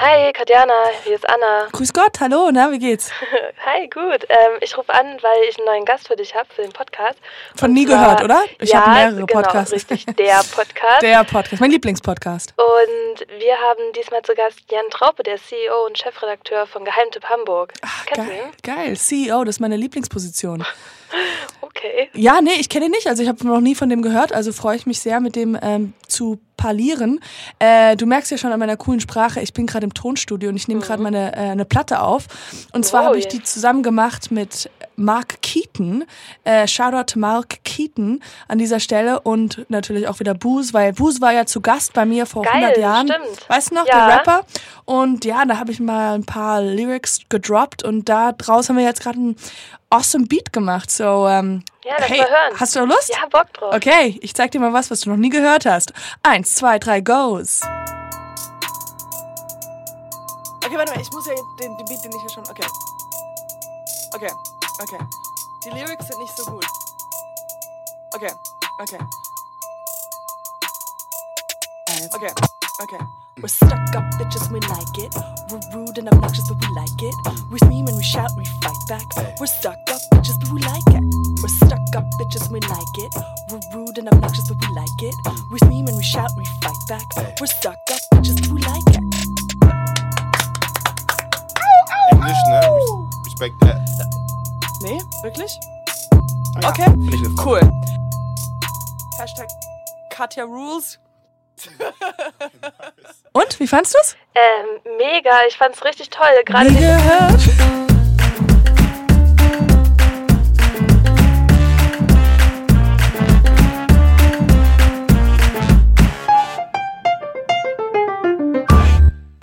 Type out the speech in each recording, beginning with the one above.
Hi, Katjana, hier ist Anna. Grüß Gott, hallo, na, wie geht's? Hi, gut. Ähm, ich rufe an, weil ich einen neuen Gast für dich habe, für den Podcast. Von nie zwar, gehört, oder? Ich ja, habe mehrere genau, Podcasts. richtig, der Podcast. der Podcast, mein Lieblingspodcast. Und wir haben diesmal zu Gast Jan Traupe, der CEO und Chefredakteur von Geheimtipp Hamburg. Ach, Kennst geil, geil, CEO, das ist meine Lieblingsposition. Okay. Ja, nee, ich kenne ihn nicht. Also ich habe noch nie von dem gehört. Also freue ich mich sehr, mit dem ähm, zu parlieren. Äh, du merkst ja schon an meiner coolen Sprache, ich bin gerade im Tonstudio und ich nehme gerade mhm. meine äh, eine Platte auf. Und zwar oh, habe ich die zusammen gemacht mit Mark Keaton. Äh, Shoutout to Mark Keaton an dieser Stelle und natürlich auch wieder Boos, weil Boos war ja zu Gast bei mir vor Geil, 100 Jahren. Stimmt. Weißt du noch, ja. der Rapper? Und ja, da habe ich mal ein paar Lyrics gedroppt und da draus haben wir jetzt gerade einen awesome Beat gemacht. So, ähm, ja, lass hey, mal hören. Hast du Lust? Ja, Bock drauf. Okay, ich zeig dir mal was, was du noch nie gehört hast. Eins, zwei, drei, goes. Okay, warte mal, ich muss ja den, den Beat, den ich ja schon. Okay. Okay, okay. Die Lyrics sind nicht so gut. Okay, okay. Okay, okay. We're stuck up bitches, we like it. We're rude and obnoxious, but we like it. We scream and we shout and we fight back. We're stuck up bitches, but we like it. We're stuck up bitches, we like it. We're rude and obnoxious, but we like it. We scream and we shout and we fight back. We're stuck up bitches, but we like it. English, ne? Respect that. Nee, wirklich? Ja, okay, cool. Hashtag Katja Rules. Und, wie fandest du es? Ähm, mega, ich fand es richtig toll. Gerade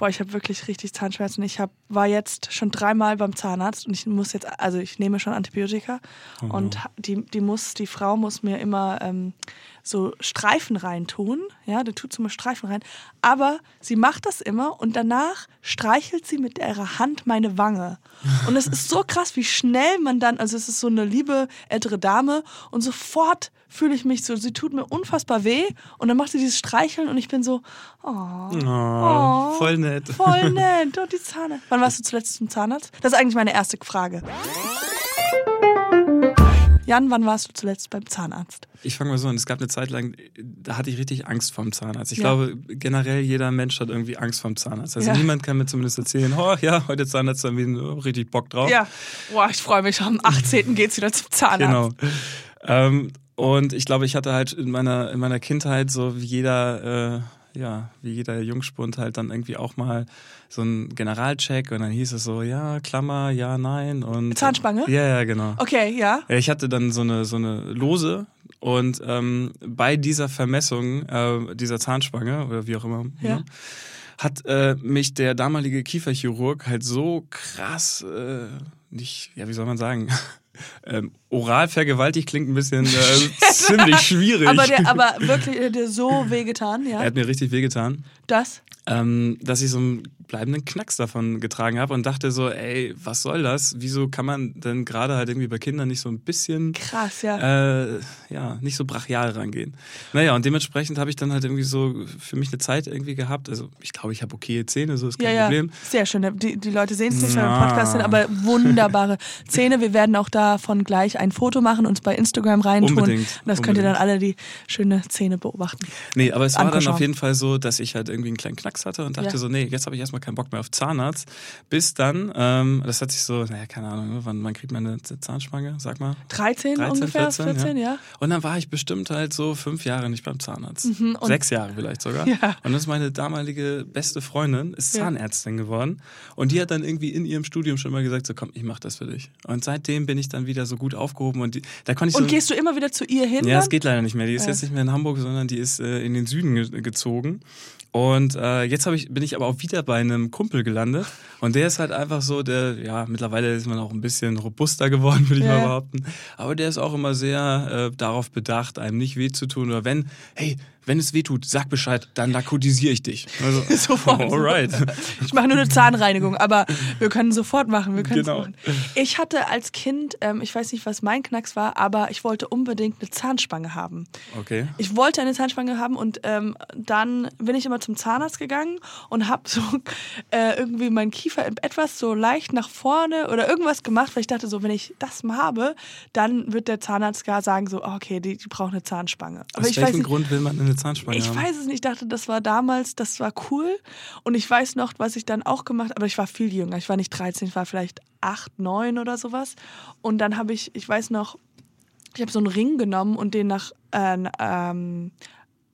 Boah, ich habe wirklich richtig Zahnschmerzen. Ich hab, war jetzt schon dreimal beim Zahnarzt und ich muss jetzt, also ich nehme schon Antibiotika Oh. und die, die muss, die Frau muss mir immer ähm, so Streifen reintun. Ja, die tut so mal Streifen rein. Aber sie macht das immer und danach streichelt sie mit ihrer Hand meine Wange. Und es ist so krass, wie schnell man dann, also es ist so eine liebe ältere Dame und sofort fühle ich mich so, sie tut mir unfassbar weh und dann macht sie dieses Streicheln und ich bin so, oh, Oh, voll nett. voll nett. Und die Zahnarzt. Wann warst du zuletzt zum Zahnarzt? Das ist eigentlich meine erste Frage. Jan, wann warst du zuletzt beim Zahnarzt? Ich fange mal so an. Es gab eine Zeit lang, da hatte ich richtig Angst vorm Zahnarzt. Ich Ja. glaube, generell jeder Mensch hat irgendwie Angst vorm Zahnarzt. Also Ja. niemand kann mir zumindest erzählen, oh ja, heute Zahnarzt, da wir oh, richtig Bock drauf. Ja. Boah, ich freue mich. Am 18. geht's wieder zum Zahnarzt. Genau. Ähm, und ich glaube, ich hatte halt in meiner, in meiner Kindheit so wie jeder, äh, ja, wie jeder Jungspund halt dann irgendwie auch mal so einen Generalcheck und dann hieß es so, ja, Klammer, ja, nein und Zahnspange? Ja, ja, genau. Okay, ja. Ich hatte dann so eine, so eine Lose und ähm, bei dieser Vermessung äh, dieser Zahnspange oder wie auch immer, Ja. ne, hat äh, mich der damalige Kieferchirurg halt so krass, äh, nicht, ja, wie soll man sagen, ähm, oral vergewaltigt klingt ein bisschen äh, ziemlich schwierig. Aber, der, aber wirklich, der hat dir so wehgetan, ja? er hat mir richtig wehgetan, Das? ähm, dass ich so einen bleibenden Knacks davon getragen habe und dachte so, ey, was soll das? Wieso kann man denn gerade halt irgendwie bei Kindern nicht so ein bisschen Krass, ja. äh, ja, nicht so brachial rangehen. Naja, und dementsprechend habe ich dann halt irgendwie so für mich eine Zeit irgendwie gehabt. Also ich glaube, ich habe okay Zähne, so ist kein ja, ja. Problem. Sehr schön. Die, die Leute sehen es nicht, wir im. Podcast sind, aber wunderbare Zähne. Wir werden auch davon gleich ein Foto machen, uns bei Instagram reintun. Unbedingt, Und das könnt ihr dann unbedingt. alle die schöne Zähne beobachten. Nee, aber es war dann auf jeden Fall so, dass ich halt irgendwie einen kleinen Knacks hatte und dachte Ja. so, nee, jetzt habe ich erstmal keinen Bock mehr auf Zahnarzt. Bis dann, ähm, das hat sich so, naja, keine Ahnung, ne, wann, wann kriegt man eine Zahnspange, sag mal. 13, 13, ungefähr, 14, 14, ja. Und dann war ich bestimmt halt so fünf Jahre nicht beim Zahnarzt. Mhm, und- Sechs Jahre vielleicht sogar. Ja. Und das ist meine damalige beste Freundin, ist Ja. Zahnärztin geworden. Und die hat dann irgendwie in ihrem Studium schon mal gesagt, so komm, ich mach das für dich. Und seitdem bin ich dann wieder so gut aufgehoben und die, da konnte ich Und so... gehst du immer wieder zu ihr hin? ja, es geht leider nicht mehr. Die ist Ja. jetzt nicht mehr in Hamburg, sondern die ist äh, in den Süden ge gezogen. Und äh, jetzt ich, bin ich aber auch wieder bei einem Kumpel gelandet. Und der ist halt einfach so, der, ja, mittlerweile ist man auch ein bisschen robuster geworden, würde ich Ja. mal behaupten. Aber der ist auch immer sehr äh, darauf bedacht, einem nicht weh zu tun. Oder wenn, hey, wenn es weh tut, sag Bescheid, dann narkotisiere ich dich. Also, Sofort. Alright. Ich mache nur eine Zahnreinigung, aber wir können sofort machen. Wir können Genau. machen. Ich hatte als Kind, ähm, ich weiß nicht, was mein Knacks war, aber ich wollte unbedingt eine Zahnspange haben. Okay. Ich wollte eine Zahnspange haben und ähm, dann bin ich immer zum Zahnarzt gegangen und habe so äh, irgendwie meinen Kiefer etwas so leicht nach vorne oder irgendwas gemacht, weil ich dachte so, wenn ich das mal habe, dann wird der Zahnarzt gar sagen so, okay, die, die braucht eine Zahnspange. Aber Aus welchem nicht, Grund will man eine Zahnspange ich haben? weiß es nicht. Ich dachte, das war damals, das war cool. Und ich weiß noch, was ich dann auch gemacht habe. Aber ich war viel jünger. Ich war nicht 13, ich war vielleicht 8, 9 oder sowas. Und dann habe ich, ich weiß noch, ich habe so einen Ring genommen und den nach, äh, ähm,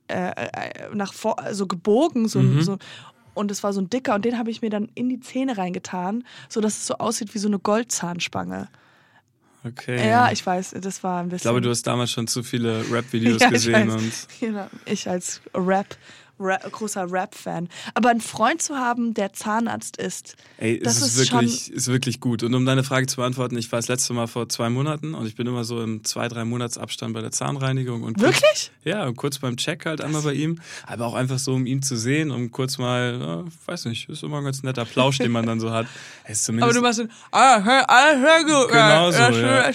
äh, äh, nach vor, so gebogen. So, Mhm. so, und es war so ein dicker. Und den habe ich mir dann in die Zähne reingetan, sodass es so aussieht wie so eine Goldzahnspange. Okay. Ja, ich weiß, das war ein bisschen. Ich glaube, du hast damals schon zu viele Rap-Videos Ja, ich gesehen weiß. und Genau, ich als Rap, Rap großer Rap-Fan. Aber einen Freund zu haben, der Zahnarzt ist, Ey, Das es ist, ist wirklich, ist wirklich gut. Und um deine Frage zu beantworten, ich war das letzte Mal vor zwei Monaten und ich bin immer so im zwei, drei Monatsabstand bei der Zahnreinigung. Und kurz, wirklich? Ja, und kurz beim Check halt einmal bei ihm. Aber auch einfach so, um ihn zu sehen, um kurz mal, ja, weiß nicht, ist immer ein ganz netter Plausch, den man dann so hat. Aber du machst so, ah, hör, ah, hör gut, Genau so, ja, ja.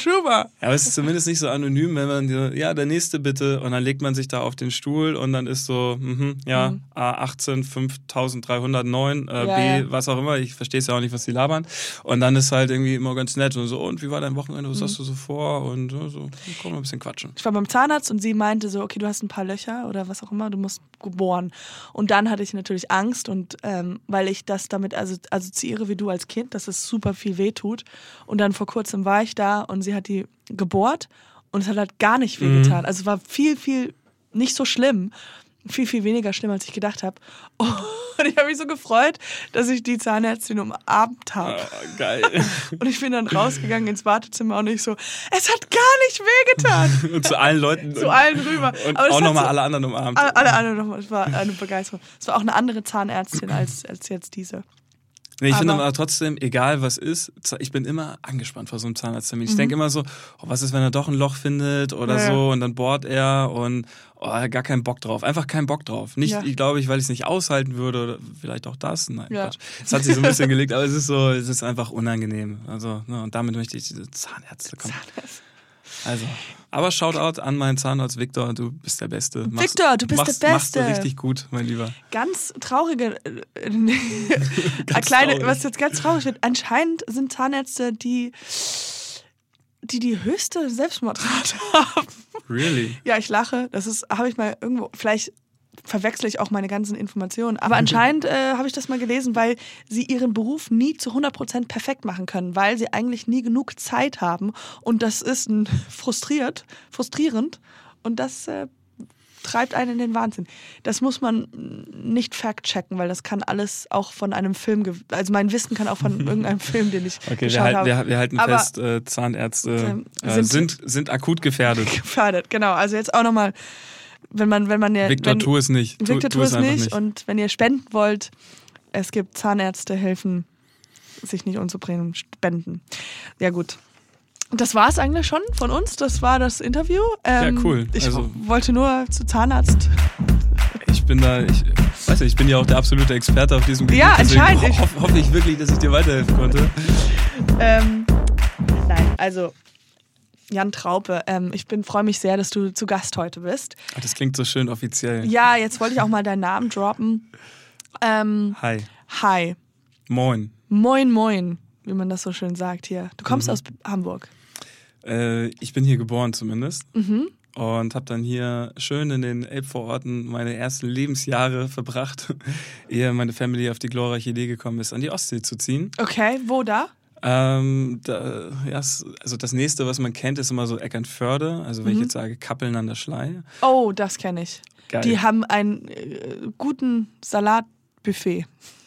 Aber es ist zumindest nicht so anonym, wenn man, so, ja, der nächste bitte. Und dann legt man sich da auf den Stuhl und dann ist so, mhm, ja, A18, 5309, äh, Ja, B, ja. was auch immer. Ich verstehe es ja auch nicht, was die labern. Und dann ist halt irgendwie immer ganz nett und so, und wie war dein Wochenende, Mhm. was hast du so vor? Und ja, so, komm mal ein bisschen quatschen. Ich war beim Zahnarzt und sie meinte so, okay, du hast ein paar Löcher oder was auch immer, du musst geboren. Und dann hatte ich natürlich Angst und ähm, weil ich das damit also, assoziiere wie du als Kind, dass es super viel weh tut. Und dann vor kurzem war ich da und sie hat die gebohrt und es hat halt gar nicht weh getan. Also es war viel, viel nicht so schlimm. Viel, viel weniger schlimm, als ich gedacht habe. Und ich habe mich so gefreut, dass ich die Zahnärztin umarmt habe. Ah, geil. Und ich bin dann rausgegangen ins Wartezimmer und ich so, es hat gar nicht wehgetan. und zu allen Leuten. Zu allen rüber. Und auch nochmal so- alle anderen umarmt. alle, alle anderen nochmal. Es war eine Begeisterung. Es war auch eine andere Zahnärztin als, als jetzt diese. Nee, ich finde Aber- trotzdem, egal was ist, ich bin immer angespannt vor so einem Zahnarzttermin. Ich Mhm. denke immer so, oh, was ist, wenn er doch ein Loch findet oder Ja. so und dann bohrt er und oh, gar keinen Bock drauf. Einfach keinen Bock drauf. Nicht, Ja. ich glaube ich, weil ich es nicht aushalten würde oder vielleicht auch das. Nein, Ja. Quatsch. Es hat sich so ein bisschen gelegt, aber es ist so, es ist einfach unangenehm. Also, ne, und damit möchte ich diese Zahnärzte kommen. Also, aber Shoutout an meinen Zahnarzt Victor, du bist der Beste. Machst- Victor, du bist machst, der Machst du Beste. richtig gut, mein Lieber. Ganz traurige, äh, eine kleine, traurig. was jetzt ganz traurig wird. Anscheinend sind Zahnärzte die, die die höchste Selbstmordrate haben. Really? Ja, ich lache. Das ist, habe ich mal irgendwo, vielleicht verwechsle ich auch meine ganzen Informationen. Aber anscheinend äh, habe ich das mal gelesen, weil sie ihren Beruf nie zu 100% perfekt machen können, weil sie eigentlich nie genug Zeit haben. Und das ist ein, frustriert, frustrierend. Und das äh, treibt einen in den Wahnsinn. Das muss man nicht fact-checken, weil das kann alles auch von einem Film, also mein Wissen kann auch von irgendeinem Film, den ich Okay, wir, geschaut halten, habe, wir, wir halten Aber- fest, äh, Zahnärzte äh, sind- sind, sind akut gefährdet. gefördert. Genau, also jetzt auch nochmal, wenn man, wenn man ja, Victor, wenn, tu es nicht. Victor, tu tu es einfach nicht. Und wenn ihr spenden wollt, es gibt Zahnärzte, helfen, sich nicht umzubringen, spenden. Ja, gut. Das war es eigentlich schon von uns. Das war das Interview. Ähm, Ja, cool. Ich Also- wollte nur zu Zahnarzt. Ich bin da, ich weiß nicht, ich bin ja auch der absolute Experte auf diesem Gebiet. Ja, anscheinend. ho hoff- hoffe ich wirklich, dass ich dir weiterhelfen konnte. Ähm, nein, also Jan Traupe, ähm, ich bin freue mich sehr, dass du zu Gast heute bist. Ach, das klingt so schön offiziell. Ja, jetzt wollte ich auch mal deinen Namen droppen. Ähm, Hi. hi. Moin. Moin, moin, wie man das so schön sagt hier. Du kommst Mhm. aus Hamburg. Äh, ich bin hier geboren zumindest. Mhm. Und habe dann hier schön in den Elbvororten meine ersten Lebensjahre verbracht, ehe meine Family auf die glorreiche Idee gekommen ist, an die Ostsee zu ziehen. Okay, wo da? Ähm, da, ja, also das nächste, was man kennt, ist immer so Eckernförde. Also wenn ich jetzt sage Kappeln an der Schlei. Oh, das kenne ich. Geil. Die haben einen äh, guten Salatbuffet.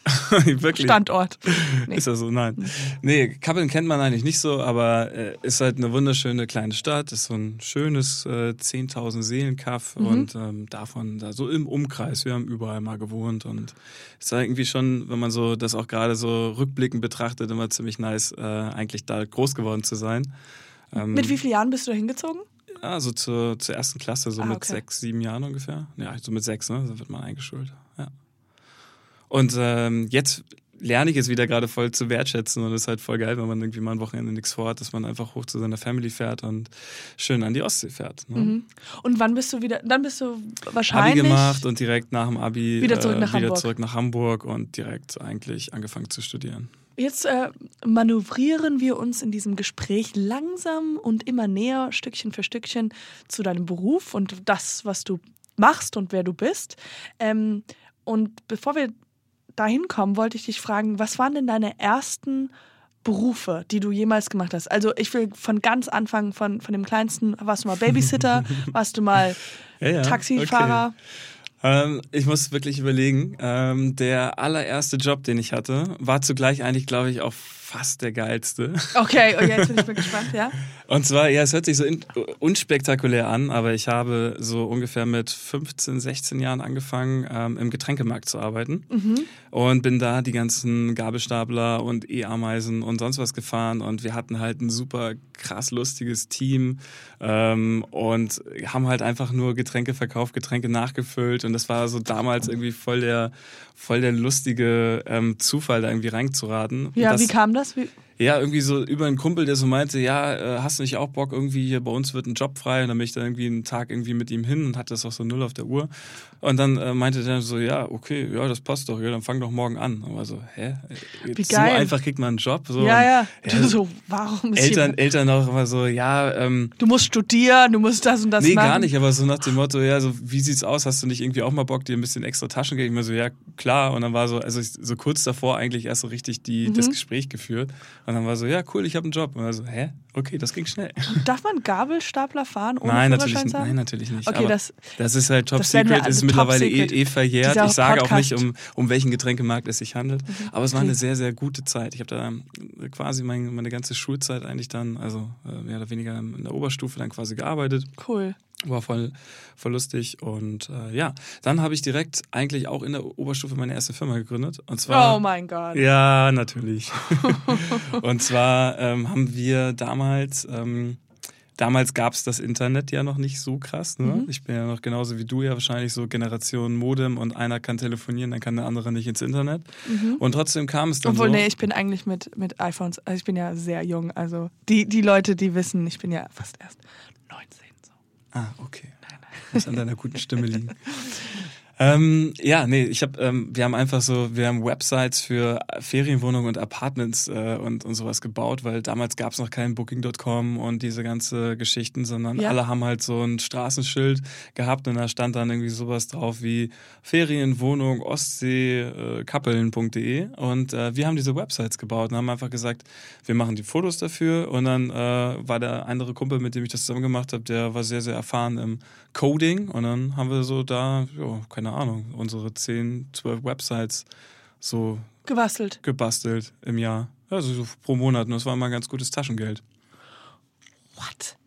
Wirklich. Standort. Nee. Ist das so? Nein. Nee, Kappeln kennt man eigentlich nicht so, aber äh, ist halt eine wunderschöne kleine Stadt. Ist so ein schönes äh, 10.000 Seelenkaff Mhm. und ähm, davon da so im Umkreis. Wir haben überall mal gewohnt und ist halt irgendwie schon, wenn man so das auch gerade so rückblickend betrachtet, immer ziemlich nice, äh, eigentlich da groß geworden zu sein. Ähm, Mit wie vielen Jahren bist du da hingezogen? Ja, so zur, zur ersten Klasse, so Ah, mit okay. sechs, sieben Jahren ungefähr. Ja, so mit sechs, ne? Da wird man eingeschult. Ja. Und ähm, jetzt lerne ich es wieder gerade voll zu wertschätzen und es ist halt voll geil, wenn man irgendwie mal ein Wochenende nichts vorhat, dass man einfach hoch zu seiner Family fährt und schön an die Ostsee fährt. Ne? Mhm. Und wann bist du wieder? Dann bist du Abi wahrscheinlich. gemacht und direkt nach dem Abi Wieder zurück nach äh, wieder Hamburg. zurück nach Hamburg und direkt eigentlich angefangen zu studieren. Jetzt äh, manövrieren wir uns in diesem Gespräch langsam und immer näher, Stückchen für Stückchen, zu deinem Beruf und das, was du machst und wer du bist. Ähm, und bevor wir dahin kommen, wollte ich dich fragen, was waren denn deine ersten Berufe, die du jemals gemacht hast? Also ich will von ganz Anfang, von, von dem kleinsten, warst du mal Babysitter, warst du mal Ja, ja, Taxifahrer? Ähm, ich muss wirklich überlegen. Ähm, der allererste Job, den ich hatte, war zugleich eigentlich, glaube ich, auch fast der geilste. Okay, oh, jetzt bin ich mal gespannt, ja? Und zwar, ja, es hört sich so unspektakulär an, aber ich habe so ungefähr mit 15, 16 Jahren angefangen, ähm, im Getränkemarkt zu arbeiten. Und bin da die ganzen Gabelstapler und E-Ameisen und sonst was gefahren. Und wir hatten halt ein super krass lustiges Team ähm, und haben halt einfach nur Getränke verkauft, Getränke nachgefüllt. Und das war so damals irgendwie voll der, voll der lustige ähm, Zufall, da irgendwie reinzuraten. Ja, das, wie kam das? Wie, ja, irgendwie so über einen Kumpel, der so meinte, ja, äh, hast du nicht auch Bock irgendwie hier bei uns wird ein Job frei und dann bin ich da irgendwie einen Tag irgendwie mit ihm hin und hatte das auch so null auf der Uhr und dann äh, meinte der so, ja, okay, ja, das passt doch, ja, dann fang doch morgen an. Und war so, hä? Wie so einfach kriegt man einen Job? So, ja, ja. Und, Du so, warum ist Eltern, Eltern auch immer so, ja, ähm, Du musst studieren, du musst das und das nee, machen. gar nicht, aber so nach dem Motto, ja, so, wie sieht's aus? Hast du nicht irgendwie auch mal Bock, dir ein bisschen extra Taschengeld? Ich mir so, ja, klar. Und dann war so, also ich, so kurz davor eigentlich erst so richtig die, Mhm. das Gespräch geführt. Und dann war so, ja, cool, ich habe einen Job. Und dann so, hä? Okay, das ging schnell. Darf man Gabelstapler fahren ohne nein, natürlich, haben? nein, natürlich nicht. Okay, das- das ist halt Top Secret, ist also mittlerweile Top Secret. eh, eh verjährt. Dieser Ich sage auch nicht, Podcast. um, um welchen Getränkemarkt es sich handelt. Aber es war eine sehr, sehr gute Zeit. Ich habe da ähm, quasi mein, meine ganze Schulzeit eigentlich dann, also äh, mehr oder weniger in der Oberstufe dann quasi gearbeitet. Cool. War voll, voll lustig. Und äh, ja, dann habe ich direkt eigentlich auch in der Oberstufe meine erste Firma gegründet. Und zwar. Oh mein Gott. Ja, natürlich. und zwar ähm, haben wir damals, ähm, damals gab es das Internet ja noch nicht so krass. Ne? Mhm. Ich bin ja noch genauso wie du ja wahrscheinlich so Generation Modem und einer kann telefonieren, dann kann der andere nicht ins Internet. Und trotzdem kam es dann Mhm. Obwohl, so. nee, ich bin eigentlich mit, mit iPhones, also ich bin ja sehr jung. Also die, die Leute, die wissen, ich bin ja fast erst 19. Ah, okay. Muss an deiner guten Stimme liegen. Ähm, ja, nee, ich habe, ähm, wir haben einfach so, wir haben Websites für Ferienwohnungen und Apartments äh, und, und sowas gebaut, weil damals gab es noch kein Booking.com und diese ganze Geschichten, sondern Ja. alle haben halt so ein Straßenschild gehabt und da stand dann irgendwie sowas drauf wie Ferienwohnung Ostsee äh, Kappeln.de und äh, wir haben diese Websites gebaut und haben einfach gesagt, wir machen die Fotos dafür. Und dann äh, war der andere Kumpel, mit dem ich das zusammen gemacht habe, der war sehr, sehr erfahren im Coding. Und dann haben wir so da, ja, keine Ahnung, unsere 10, 12 Websites so Gebastelt. gebastelt im Jahr. Also so pro Monat und das war immer ein ganz gutes Taschengeld. What?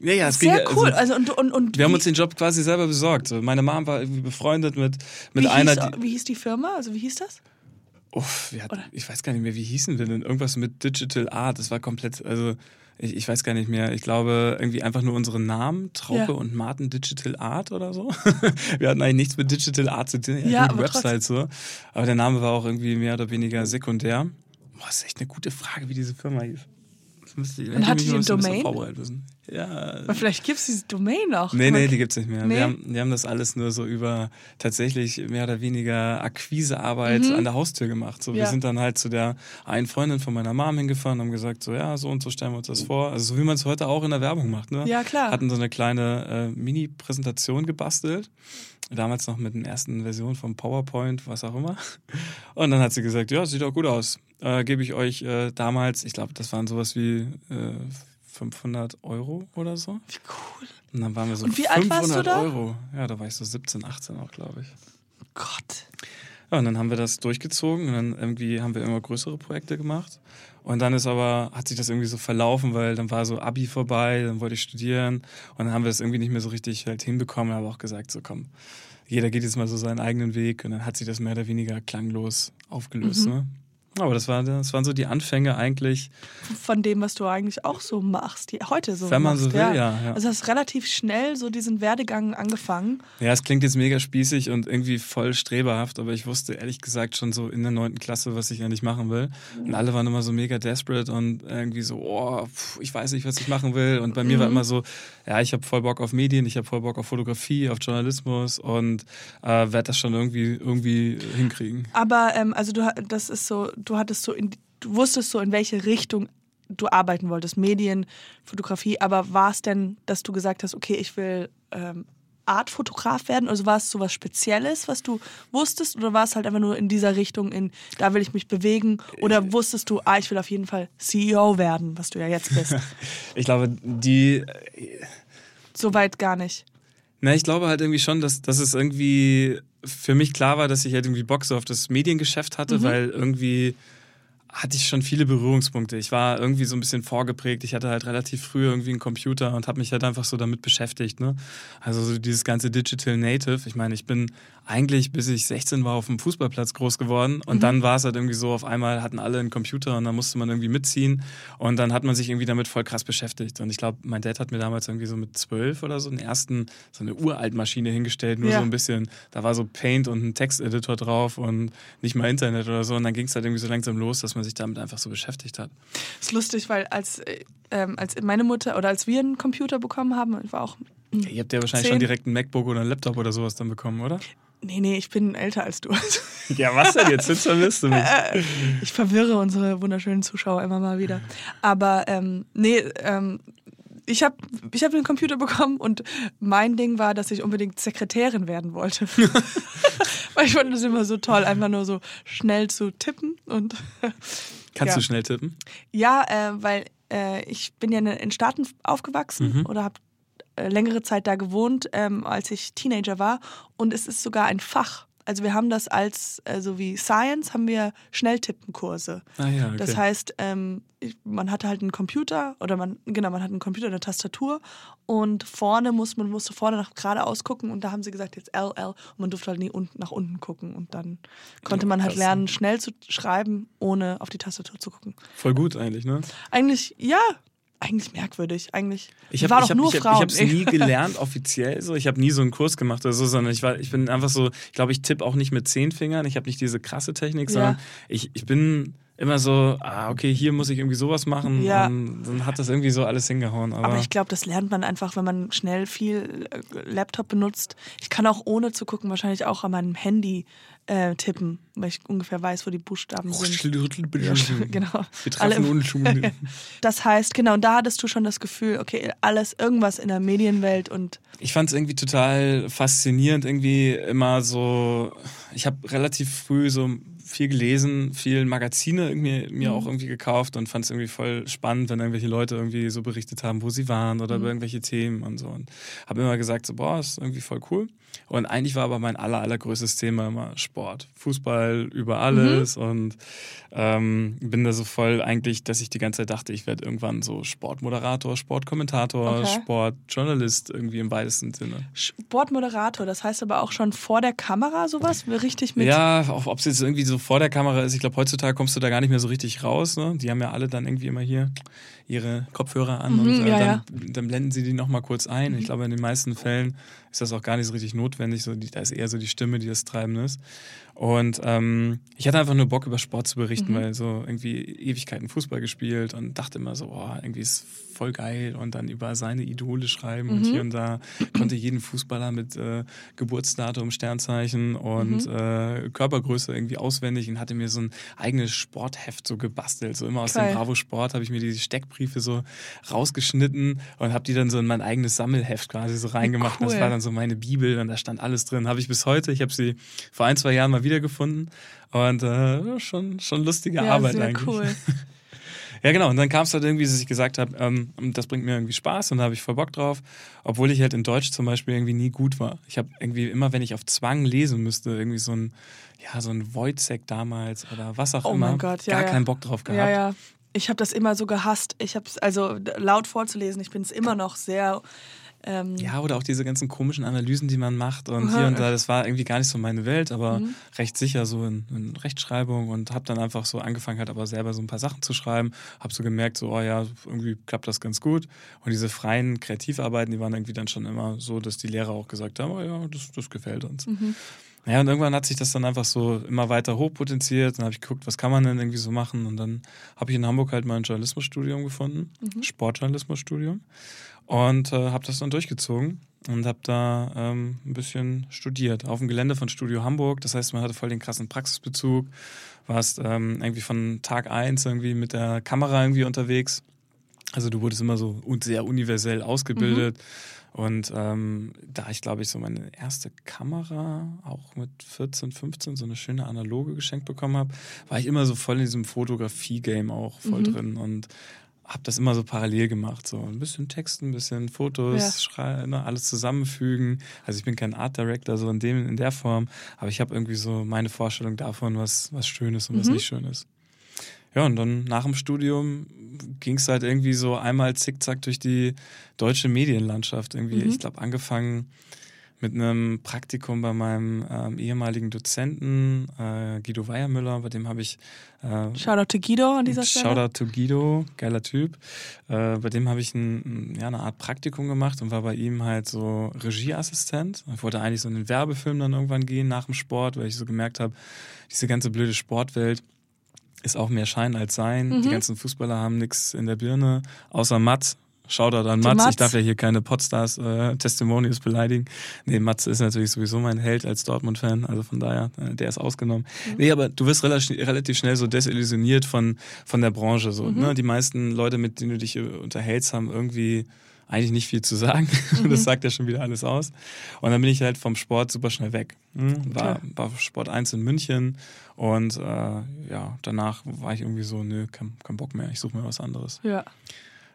Ja, ja, es Sehr ging, cool. Also, Also, und, und, und wir haben uns den Job quasi selber besorgt. So, Meine Mom war irgendwie befreundet mit, mit wie, einer, hieß, die, wie hieß die Firma? Also wie hieß das? Uff, hatten, ich weiß gar nicht mehr, wie hießen wir denn? Irgendwas mit Digital Art. Das war komplett, also ich, ich weiß gar nicht mehr. Ich glaube, irgendwie einfach nur unsere Namen, Traupe Ja. und Martin Digital Art oder so. wir hatten eigentlich nichts mit Digital Art zu tun, Ja, Websites so. Aber der Name war auch irgendwie mehr oder weniger sekundär. Boah, ist echt eine gute Frage, wie diese Firma hieß. Müsste ich, ich hatte die mal ein bisschen besser Domain? vorbereitet müssen. Ja, Aber vielleicht gibt es diese Domain noch. Nee, nee, die gibt's nicht mehr. Nee? Wir, haben, wir haben das alles nur so über tatsächlich mehr oder weniger Akquisearbeit an der Haustür gemacht. So, Wir Mhm. Ja. sind dann halt zu der einen Freundin von meiner Mom hingefahren und haben gesagt, so ja, so und so stellen wir uns das vor. Also so wie man es heute auch in der Werbung macht. Ne? Ja, klar. Hatten so eine kleine äh, Mini-Präsentation gebastelt. Damals noch mit den ersten Versionen von PowerPoint, was auch immer. Und dann hat sie gesagt, ja, sieht doch gut aus. Äh, Gebe ich euch äh, damals, ich glaube, das waren sowas wie äh, 500 Euro oder so. Wie cool. Und dann waren wir so Und wie alt 500 warst du da? Euro. Ja, da war ich so 17, 18 auch, glaube ich. Gott. Ja, und dann haben wir das durchgezogen und dann irgendwie haben wir immer größere Projekte gemacht. Und dann ist aber, hat sich das irgendwie so verlaufen, weil dann war so Abi vorbei, dann wollte ich studieren und dann haben wir das irgendwie nicht mehr so richtig halt hinbekommen, aber auch gesagt, so komm, jeder geht jetzt mal so seinen eigenen Weg und dann hat sich das mehr oder weniger klanglos aufgelöst. Mhm. Ne? Aber das, war, das waren so die Anfänge eigentlich. Von dem, was du eigentlich auch so machst, die heute so Wenn man machst. so will, ja, ja. Also hast relativ schnell so diesen Werdegang angefangen. Ja, es klingt jetzt mega spießig und irgendwie voll streberhaft, aber ich wusste ehrlich gesagt schon so in der neunten Klasse, was ich eigentlich machen will. Und alle waren immer so mega desperate und irgendwie so, oh, pff, ich weiß nicht, was ich machen will. Und bei mir war immer so, ja, ich habe voll Bock auf Medien, ich habe voll Bock auf Fotografie, auf Journalismus und äh, werde das schon irgendwie, irgendwie hinkriegen. Aber ähm, also du das ist so, du hattest so in, du wusstest so, in welche Richtung du arbeiten wolltest, Medien, Fotografie, aber war es denn, dass du gesagt hast, okay, ich will ähm, Artfotograf werden? Also war es so was Spezielles, was du wusstest, oder war es halt einfach nur in dieser Richtung, in da will ich mich bewegen? Oder wusstest du, ah, ich will auf jeden Fall CEO werden, was du ja jetzt bist? Ich glaube, die, Soweit gar nicht. Na, ich glaube halt irgendwie schon, dass, dass es irgendwie für mich klar war, dass ich halt irgendwie Bock so auf das Mediengeschäft hatte, weil irgendwie hatte ich schon viele Berührungspunkte. Ich war irgendwie so ein bisschen vorgeprägt. Ich hatte halt relativ früh irgendwie einen Computer und habe mich halt einfach so damit beschäftigt. Ne? Also so dieses ganze Digital Native. Ich meine, ich bin eigentlich, bis ich 16 war, auf dem Fußballplatz groß geworden. Und dann war es halt irgendwie so, auf einmal hatten alle einen Computer und dann musste man irgendwie mitziehen. Und dann hat man sich irgendwie damit voll krass beschäftigt. Und ich glaube, mein Dad hat mir damals irgendwie so mit zwölf oder so einen ersten, so eine Uraltmaschine hingestellt, nur Ja. so ein bisschen. Da war so Paint und ein Texteditor drauf und nicht mal Internet oder so. Und dann ging es halt irgendwie so langsam los, dass man sich damit einfach so beschäftigt hat. ist lustig, weil als, äh, ähm, als meine Mutter oder als wir einen Computer bekommen haben, war auch. Ihr habt ja wahrscheinlich Zehn. schon direkt ein MacBook oder ein Laptop oder sowas dann bekommen, oder? Nee, nee, ich bin älter als du. Ja, was denn jetzt? Jetzt vermisst du mich. Ich verwirre unsere wunderschönen Zuschauer immer mal wieder. Aber ähm, nee, ähm, ich habe ich hab einen Computer bekommen und mein Ding war, dass ich unbedingt Sekretärin werden wollte. Weil ich fand das immer so toll, einfach nur so schnell zu tippen. Und Kannst ja. du schnell tippen? ja, äh, weil äh, ich bin ja in in Staaten aufgewachsen Mhm. oder habe äh, längere Zeit da gewohnt, ähm, als ich Teenager war. Und es ist sogar ein Fach. Also wir haben das als, äh, so wie Science, haben wir Schnelltippenkurse. Ah ja, okay. Das heißt, ähm, man hatte halt einen Computer oder man, genau, man hat einen Computer, eine Tastatur und vorne muss man musste vorne nach geradeaus gucken und da haben sie gesagt, jetzt LL und man durfte halt nie unten, nach unten gucken und dann konnte man halt lernen, schnell zu schreiben, ohne auf die Tastatur zu gucken. Voll gut eigentlich, ne? Eigentlich, ja, eigentlich merkwürdig. Eigentlich Ich wir habe waren ich doch hab, nur ich hab, Frauen. ich hab's nie gelernt, offiziell so. Ich habe nie so einen Kurs gemacht oder so, sondern ich, war, ich bin einfach so, ich glaube, ich tippe auch nicht mit zehn Fingern. Ich habe nicht diese krasse Technik, Ja. sondern ich, ich bin immer so, ah, okay, hier muss ich irgendwie sowas machen. Ja. Und dann hat das irgendwie so alles hingehauen. Aber, Aber ich glaube, das lernt man einfach, wenn man schnell viel äh, Laptop benutzt. Ich kann auch ohne zu gucken wahrscheinlich auch an meinem Handy äh, tippen, weil ich ungefähr weiß, wo die Buchstaben sind. Genau. Wir treffen im- uns schon. Das heißt, genau, und da hattest du schon das Gefühl, okay, alles, irgendwas in der Medienwelt und Ich fand es irgendwie total faszinierend, irgendwie immer so. Ich habe relativ früh so viel gelesen, viel Magazine irgendwie, mir auch irgendwie gekauft und fand es irgendwie voll spannend, wenn irgendwelche Leute irgendwie so berichtet haben, wo sie waren oder über irgendwelche Themen und so. Und habe immer gesagt, so, boah, ist irgendwie voll cool. Und eigentlich war aber mein aller, allergrößtes Thema immer Sport. Fußball über alles und ähm, bin da so voll eigentlich, dass ich die ganze Zeit dachte, ich werde irgendwann so Sportmoderator, Sportkommentator, Okay. Sportjournalist irgendwie im weitesten Sinne. Sportmoderator, das heißt aber auch schon vor der Kamera sowas, richtig mit. Ja, auch ob es jetzt irgendwie so vor der Kamera ist. Ich glaube, heutzutage kommst du da gar nicht mehr so richtig raus. Ne? Die haben ja alle dann irgendwie immer hier ihre Kopfhörer an und Mhm, äh, ja, dann, ja. dann blenden sie die nochmal kurz ein. Ich glaube, in den meisten Fällen ist das auch gar nicht so richtig notwendig. So, die, da ist eher so die Stimme, die das Treiben ist. Und ähm, ich hatte einfach nur Bock, über Sport zu berichten, weil so irgendwie Ewigkeiten Fußball gespielt und dachte immer so, oh, irgendwie ist voll geil und dann über seine Idole schreiben und hier und da konnte jeden Fußballer mit äh, Geburtsdatum, Sternzeichen und äh, Körpergröße irgendwie auswendig und hatte mir so ein eigenes Sportheft so gebastelt. So immer aus Geil. dem Bravo Sport habe ich mir die Steckbriefe so rausgeschnitten und habe die dann so in mein eigenes Sammelheft quasi so reingemacht. Cool. Das war dann so meine Bibel und da stand alles drin. Habe ich bis heute. Ich habe sie vor ein, zwei Jahren mal wiedergefunden und äh, schon, schon lustige ja, Arbeit sehr eigentlich. cool. Ja, genau. Und dann kam es halt irgendwie, dass ich gesagt habe, ähm, das bringt mir irgendwie Spaß und da habe ich voll Bock drauf. Obwohl ich halt in Deutsch zum Beispiel irgendwie nie gut war. Ich habe irgendwie immer, wenn ich auf Zwang lesen müsste, irgendwie so ein, ja, so ein Wojcek damals oder was auch Oh immer, mein Gott, ja, gar ja. keinen Bock drauf gehabt. Ja, ja. Ich habe das immer so gehasst. Ich habe es, also laut vorzulesen, ich bin es immer noch sehr. Ähm, Ja, oder auch diese ganzen komischen Analysen, die man macht und hier und da, das war irgendwie gar nicht so meine Welt, aber Mhm. recht sicher so in, in Rechtschreibung und habe dann einfach so angefangen, halt aber selber so ein paar Sachen zu schreiben, habe so gemerkt, so, oh ja, irgendwie klappt das ganz gut und diese freien Kreativarbeiten, die waren irgendwie dann schon immer so, dass die Lehrer auch gesagt haben, oh ja, das, das gefällt uns. Mhm. Ja, und irgendwann hat sich das dann einfach so immer weiter hochpotenziert. Dann habe ich geguckt, was kann man denn irgendwie so machen. Und dann habe ich in Hamburg halt mein Journalismusstudium gefunden, Sportjournalismusstudium. Und äh, habe das dann durchgezogen und habe da ähm, ein bisschen studiert. Auf dem Gelände von Studio Hamburg. Das heißt, man hatte voll den krassen Praxisbezug. Warst ähm, irgendwie von Tag eins irgendwie mit der Kamera irgendwie unterwegs. Also du wurdest immer so sehr universell ausgebildet. Und ähm, da ich, glaube ich, so meine erste Kamera auch mit 14, 15 so eine schöne analoge geschenkt bekommen habe, war ich immer so voll in diesem Fotografie-Game auch voll drin und habe das immer so parallel gemacht. So ein bisschen Texten, ein bisschen Fotos, Ja. ne, alles zusammenfügen. Also ich bin kein Art Director so in, dem, in der Form, aber ich habe irgendwie so meine Vorstellung davon, was, was schön ist und was nicht schön ist. Ja, und dann nach dem Studium ging es halt irgendwie so einmal zickzack durch die deutsche Medienlandschaft. Irgendwie, ich glaube, angefangen mit einem Praktikum bei meinem ähm, ehemaligen Dozenten äh, Guido Weiermüller, bei dem habe ich äh, Shoutout to Guido an dieser Stelle. Shoutout to Guido, geiler Typ. Äh, bei dem habe ich ein, ja, eine Art Praktikum gemacht und war bei ihm halt so Regieassistent. Ich wollte eigentlich so in den Werbefilm dann irgendwann gehen nach dem Sport, weil ich so gemerkt habe, diese ganze blöde Sportwelt ist auch mehr Schein als Sein. Mhm. Die ganzen Fußballer haben nichts in der Birne, außer Mats. Shoutout an Der Mats. Ich Mats. darf ja hier keine Podstars äh, Testimonials beleidigen. Nee, Mats ist natürlich sowieso mein Held als Dortmund-Fan, also von daher, äh, der ist ausgenommen. Mhm. Nee, aber du wirst relativ, relativ schnell so desillusioniert von, von der Branche. So, Mhm. ne? Die meisten Leute, mit denen du dich äh, unterhältst, haben irgendwie eigentlich nicht viel zu sagen. Mhm. Das sagt ja schon wieder alles aus. Und dann bin ich halt vom Sport super schnell weg. Hm? War, war Sport 1 in München und äh, ja, danach war ich irgendwie so, nö, kein, kein Bock mehr, ich suche mir was anderes. Ja.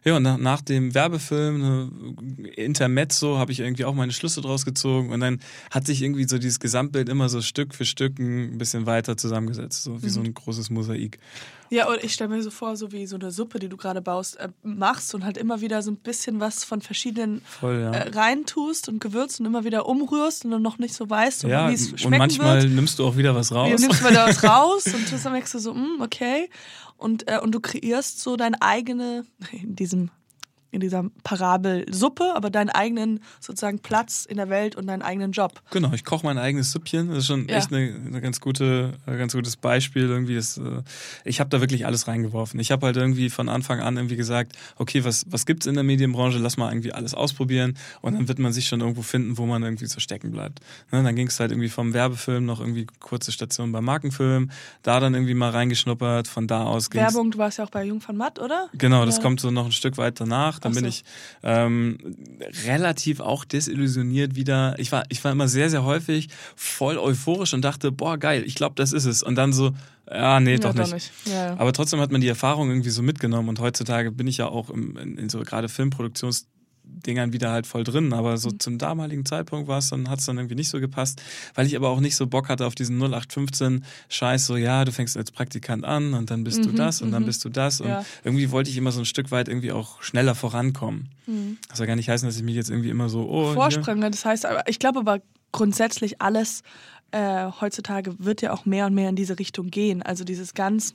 Ja, und nach, nach dem Werbefilm, ne, Intermezzo, habe ich irgendwie auch meine Schlüsse draus gezogen und dann hat sich irgendwie so dieses Gesamtbild immer so Stück für Stück ein bisschen weiter zusammengesetzt, so wie so ein großes Mosaik. Ja, und ich stelle mir so vor, so wie so eine Suppe, die du gerade baust, äh, machst und halt immer wieder so ein bisschen was von verschiedenen Voll, ja. äh, reintust und gewürzt und immer wieder umrührst und dann noch nicht so weißt, ja, wie es schmecken und manchmal wird. nimmst du auch wieder was Ja, raus. nimmst mal da was raus und dann merkst du so, mm, okay. Und, äh, und du kreierst so deine eigene, in diesem in dieser Parabel Suppe, aber deinen eigenen sozusagen Platz in der Welt und deinen eigenen Job. Genau, ich koche mein eigenes Süppchen. Das ist schon Ja. echt eine, eine ganz gute, ein ganz gutes Beispiel. Irgendwie das, äh, ich habe da wirklich alles reingeworfen. Ich habe halt irgendwie von Anfang an irgendwie gesagt, okay, was, was gibt's in der Medienbranche? Lass mal irgendwie alles ausprobieren und dann wird man sich schon irgendwo finden, wo man irgendwie so stecken bleibt. Ne, dann ging es halt irgendwie vom Werbefilm noch irgendwie kurze Station beim Markenfilm, da dann irgendwie mal reingeschnuppert. Von da aus Werbung, du warst ja auch bei Jung von Matt, oder? Genau, das Ja. kommt so noch ein Stück weit danach. Dann Ach bin so. ich ähm, relativ auch desillusioniert wieder. Ich war, ich war immer sehr, sehr häufig voll euphorisch und dachte, boah, geil, ich glaube, das ist es. Und dann so, ja, nee, Ja, doch doch nicht. nicht. Ja, ja. Aber trotzdem hat man die Erfahrung irgendwie so mitgenommen und heutzutage bin ich ja auch im, in, in so gerade Filmproduktionsdingern wieder halt voll drin. Aber so zum damaligen Zeitpunkt war es dann, hat es dann irgendwie nicht so gepasst, weil ich aber auch nicht so Bock hatte auf diesen 0815 Scheiß, so ja, du fängst als Praktikant an und dann bist du das und dann bist du das. Und Ja. irgendwie wollte ich immer so ein Stück weit irgendwie auch schneller vorankommen. Das soll gar nicht heißen, dass ich mich jetzt irgendwie immer so, oh, Vorsprünge. Das heißt, aber ich glaube aber grundsätzlich alles äh, heutzutage wird ja auch mehr und mehr in diese Richtung gehen. Also dieses ganz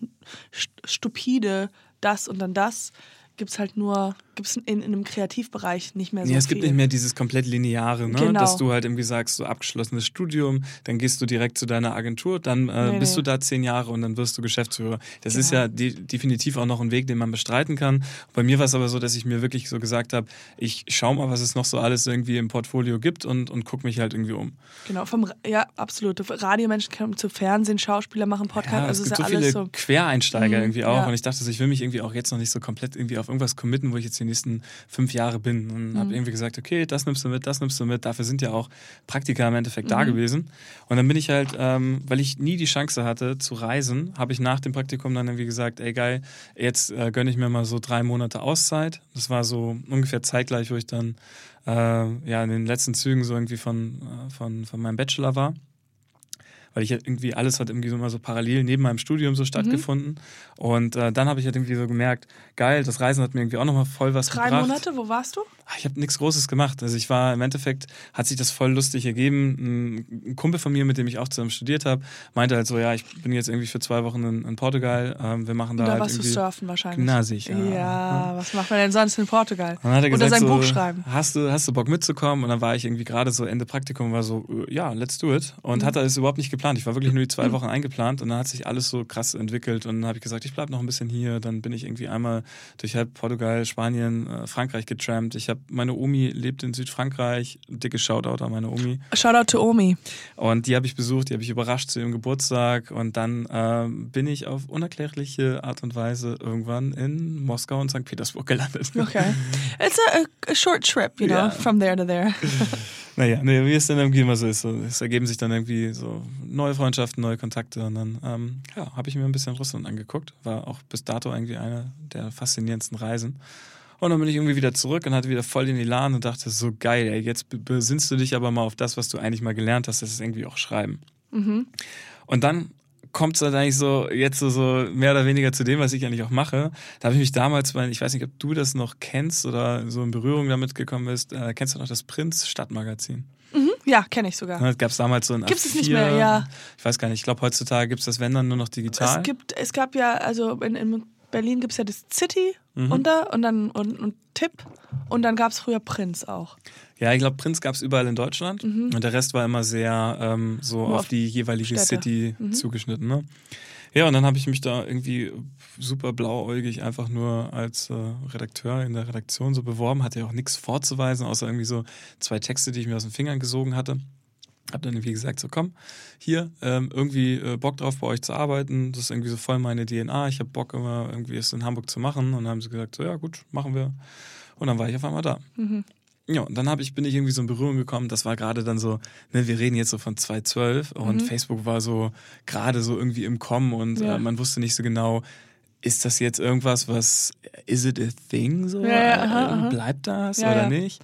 st stupide, das und dann das, gibt es halt nur, gibt es in, in einem Kreativbereich nicht mehr so Ja, es viel. gibt nicht mehr dieses komplett lineare, ne? Genau. dass du halt irgendwie sagst, so abgeschlossenes Studium, dann gehst du direkt zu deiner Agentur, dann äh, Nee, bist nee. du da zehn Jahre und dann wirst du Geschäftsführer. Das ist Genau. ja de definitiv auch noch ein Weg, den man bestreiten kann. Bei mir war es aber so, dass ich mir wirklich so gesagt habe, ich schau mal, was es noch so alles irgendwie im Portfolio gibt und, und guck mich halt irgendwie um. Genau, vom, ja, absolut. Radiomenschen kommen zu Fernsehen, Schauspieler machen Podcast, Ja, also es ist gibt ja so viele so. Quereinsteiger Mhm, irgendwie auch. ja. Und ich dachte, so, ich will mich irgendwie auch jetzt noch nicht so komplett irgendwie auf irgendwas committen, wo ich jetzt die nächsten fünf Jahre bin. Und Mhm. habe irgendwie gesagt, okay, das nimmst du mit, das nimmst du mit. Dafür sind ja auch Praktika im Endeffekt Mhm. da gewesen. Und dann bin ich halt, ähm, weil ich nie die Chance hatte zu reisen, habe ich nach dem Praktikum dann irgendwie gesagt, ey geil, jetzt äh, gönne ich mir mal so drei Monate Auszeit. Das war so ungefähr zeitgleich, wo ich dann äh, ja in den letzten Zügen so irgendwie von, äh, von, von meinem Bachelor war. Weil ich halt irgendwie alles hat irgendwie so immer so parallel neben meinem Studium so stattgefunden. Und äh, dann habe ich halt irgendwie so gemerkt, geil, das Reisen hat mir irgendwie auch nochmal voll was Drei gebracht. Monate, wo warst du? Ah, Ich habe nichts Großes gemacht. Also ich war im Endeffekt, hat sich das voll lustig ergeben. Ein- Kumpel von mir, mit dem ich auch zusammen studiert habe, meinte halt so, ja, ich bin jetzt irgendwie für zwei Wochen in, in Portugal. Ähm, wir machen da, Da halt warst du surfen wahrscheinlich. Na sicher. Ja, was macht man denn sonst in Portugal? Hat er Oder gesagt, sein so, Buch schreiben. Hast du, hast du Bock mitzukommen? Und dann war ich irgendwie gerade so Ende Praktikum war so, ja, let's do it. Mhm. Und hatte es überhaupt nicht geplant. Ich war wirklich nur die zwei Wochen eingeplant und dann hat sich alles so krass entwickelt. Und dann habe ich gesagt, ich bleib noch ein bisschen hier. Dann bin ich irgendwie einmal durch halb Portugal, Spanien, äh, Frankreich getrampt. Ich habe meine Omi lebt in Südfrankreich. Dicke Shoutout an meine Omi. Shoutout to Omi. Und die habe ich besucht, die habe ich überrascht zu ihrem Geburtstag. Und dann ähm, bin ich auf unerklärliche Art und Weise irgendwann in Moskau und St. Petersburg gelandet. Okay. It's a, a short trip, you know, Ja. from there to there. Naja, nee, wie es dann irgendwie immer so ist. Es ergeben sich dann irgendwie so neue Freundschaften, neue Kontakte. Und dann ähm, ja, habe ich mir ein bisschen Russland angeguckt. War auch bis dato irgendwie eine der faszinierendsten Reisen. Und dann bin ich irgendwie wieder zurück und hatte wieder voll den Elan und dachte, so geil, ey, jetzt be- besinnst du dich aber mal auf das, was du eigentlich mal gelernt hast, das ist irgendwie auch Schreiben. Und dann kommt es dann eigentlich so, jetzt so, so mehr oder weniger zu dem, was ich eigentlich auch mache. Da habe ich mich damals, weil ich weiß nicht, ob du das noch kennst oder so in Berührung damit gekommen bist, äh, kennst du noch das Prinz Stadtmagazin? Ja, kenne ich sogar. Ne, gab es damals so ein Gibt's es A4. nicht mehr, ja. Ich weiß gar nicht, ich glaube heutzutage gibt es das, wenn dann nur noch digital. Es gibt, es gab ja, also in, in Berlin gibt es ja das City Mhm. unter und dann und, und Tipp und dann gab es früher Prinz auch. Ja, ich glaube, Prinz gab es überall in Deutschland und der Rest war immer sehr ähm, so Mhm. Nur auf auf die jeweilige Städte. City Mhm. zugeschnitten. Ne? Ja, und dann habe ich mich da irgendwie super blauäugig einfach nur als äh, Redakteur in der Redaktion so beworben, hatte ja auch nichts vorzuweisen, außer irgendwie so zwei Texte, die ich mir aus den Fingern gesogen hatte. Hab dann irgendwie gesagt, so komm, hier, ähm, irgendwie äh, Bock drauf bei euch zu arbeiten. Das ist irgendwie so voll meine DNA. Ich habe Bock immer irgendwie es in Hamburg zu machen. Und dann haben sie gesagt, so ja gut, machen wir. Und dann war ich auf einmal da. Ja, und dann hab ich, bin ich irgendwie so in Berührung gekommen. Das war gerade dann so, ne, wir reden jetzt so von 2012 und Facebook war so gerade so irgendwie im Kommen und Ja. äh, man wusste nicht so genau, ist das jetzt irgendwas, was, is it a thing so? Ja, ja, aha, Äh, aha. Bleibt das oder nicht?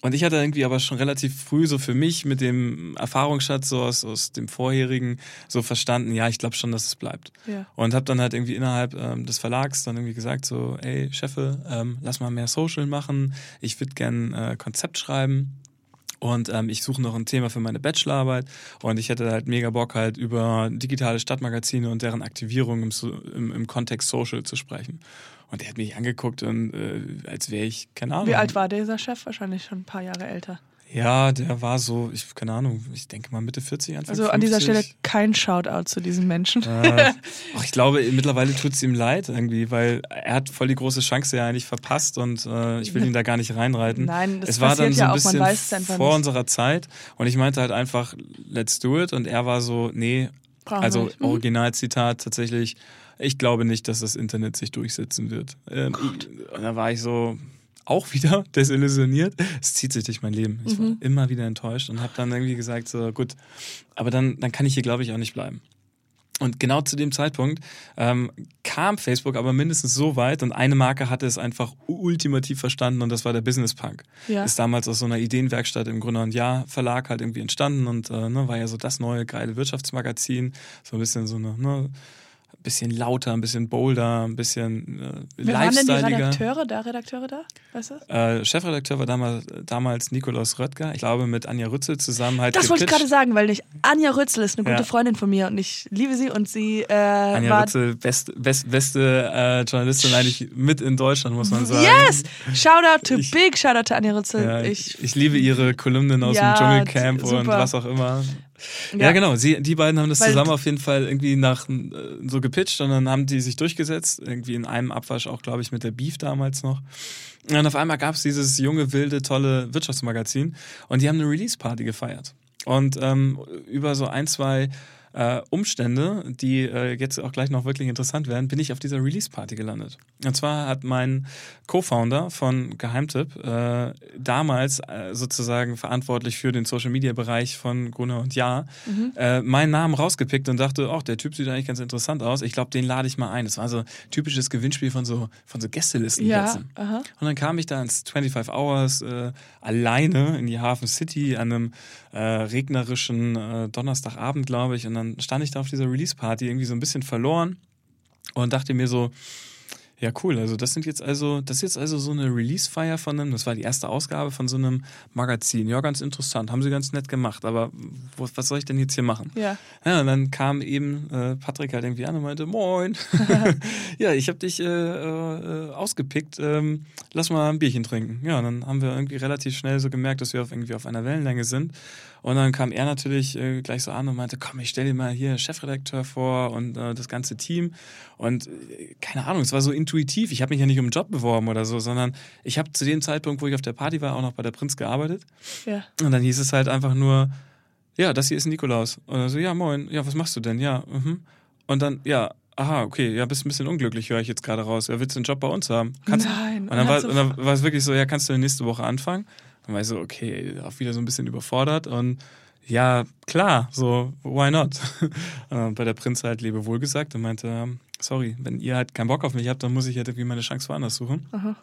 Und ich hatte irgendwie aber schon relativ früh so für mich mit dem Erfahrungsschatz so aus, aus dem vorherigen so verstanden, ja, ich glaube schon, dass es bleibt. Ja. Und habe dann halt irgendwie innerhalb ähm, des Verlags dann irgendwie gesagt so, ey Chefe, ähm, lass mal mehr Social machen. Ich würde gern äh, Konzept schreiben. Und ähm, ich suche noch ein Thema für meine Bachelorarbeit und ich hätte halt mega Bock halt über digitale Stadtmagazine und deren Aktivierung im, im, im Kontext Social zu sprechen. Und er hat mich angeguckt und äh, als wäre ich, keine Ahnung. Wie alt war dieser Chef? Wahrscheinlich schon ein paar Jahre älter. Ja, der war so, ich keine Ahnung, ich denke mal Mitte 40, Anfang Also an dieser 50. Stelle kein Shoutout zu diesem Menschen. Äh, ach, ich glaube, mittlerweile tut es ihm leid irgendwie, weil er hat voll die große Chance ja eigentlich verpasst und äh, ich will ihn da gar nicht reinreiten. Nein, das es war dann so ja ein auch, man bisschen weiß es einfach vor nicht. unserer Zeit und ich meinte halt einfach, let's do it und er war so, nee, Brauchen also. Mhm. Originalzitat tatsächlich, ich glaube nicht, dass das Internet sich durchsetzen wird. Ähm, und da war ich so auch wieder desillusioniert. Es zieht sich durch mein Leben. Ich Mhm. war immer wieder enttäuscht und habe dann irgendwie gesagt, so gut, aber dann, dann kann ich hier, glaube ich, auch nicht bleiben. Und genau zu dem Zeitpunkt ähm, kam Facebook aber mindestens so weit und eine Marke hatte es einfach ultimativ verstanden und das war der Business Punk. Ja. Ist damals aus so einer Ideenwerkstatt im Grunde und ja Verlag halt irgendwie entstanden und äh, ne, war ja so das neue geile Wirtschaftsmagazin, so ein bisschen so eine ne, bisschen lauter, ein bisschen bolder, ein bisschen äh, Wer waren denn die lifestyleiger. Redakteure da? Redakteure da? Weißt du? Äh, Chefredakteur war damals, damals Nikolaus Röttger, ich glaube mit Anja Rützel zusammen halt Das wollte ich gepitcht. gerade sagen, weil ich, Anja Rützel ist eine Ja. gute Freundin von mir und ich liebe sie und sie äh, Anja war Rützel, best, best, beste äh, Journalistin eigentlich mit in Deutschland, muss man sagen. Yes! Shoutout to Ich- big Shoutout to Anja Rützel. Ja, ich, ich, liebe ihre Kolumnen aus Ja, dem Dschungelcamp und was auch immer. Ja, Ja. genau. Sie, die beiden haben das Weil- zusammen auf jeden Fall irgendwie nach äh, so gepitcht und dann haben die sich durchgesetzt. Irgendwie in einem Abwasch auch, glaube ich, mit der Beef damals noch. Und auf einmal gab es dieses junge, wilde, tolle Wirtschaftsmagazin und die haben eine Release-Party gefeiert. Und ähm, über so ein, zwei äh, Umstände, die äh, jetzt auch gleich noch wirklich interessant werden, bin ich auf dieser Release-Party gelandet. Und zwar hat mein Co-Founder von Geheimtipp äh, damals äh, sozusagen verantwortlich für den Social-Media-Bereich von Gunnar und Ja äh, meinen Namen rausgepickt und dachte, ach, der Typ sieht eigentlich ganz interessant aus. Ich glaube, den lade ich mal ein. Das war so ein typisches Gewinnspiel von so, von so Gästelisten. ja. Und dann kam ich da ins 25 Hours äh, alleine in die Hafen City an einem regnerischen Donnerstagabend, glaube ich. Und dann stand ich da auf dieser Release-Party irgendwie so ein bisschen verloren und dachte mir so, ja, cool. Also das sind jetzt also, das ist jetzt also so eine Release-Feier von einem, das war die erste Ausgabe von so einem Magazin. Ja, ganz interessant, haben sie ganz nett gemacht, aber wo, was soll ich denn jetzt hier machen? Ja. Ja, und dann kam eben äh, Patrick halt irgendwie an und meinte, moin, ja, ich habe dich äh, äh, ausgepickt, ähm, lass mal ein Bierchen trinken. Ja, und dann haben wir irgendwie relativ schnell so gemerkt, dass wir auf, irgendwie auf einer Wellenlänge sind. Und dann kam er natürlich äh, gleich so an und meinte, komm, ich stell dir mal hier Chefredakteur vor und äh, das ganze Team. Und äh, keine Ahnung, es war so intuitiv. Ich habe mich ja nicht um einen Job beworben oder so, sondern ich habe zu dem Zeitpunkt, wo ich auf der Party war, auch noch bei der Prinz gearbeitet. Ja. Und dann hieß es halt einfach nur, ja, das hier ist Nikolaus. Und dann so, ja, moin, ja, was machst du denn? Ja, mhm. Und dann, ja, aha, okay, ja, bist ein bisschen unglücklich, höre ich jetzt gerade raus. Ja, willst du einen Job bei uns haben? Kannst, Nein. Und dann, war, und dann war es wirklich so, ja, kannst du nächste Woche anfangen? Dann war ich so, okay, auch wieder so ein bisschen überfordert und ja, klar, so, why not? Und bei der Prinz halt Lebewohl gesagt und meinte, sorry, wenn ihr halt keinen Bock auf mich habt, dann muss ich halt irgendwie meine Chance woanders suchen. Aha.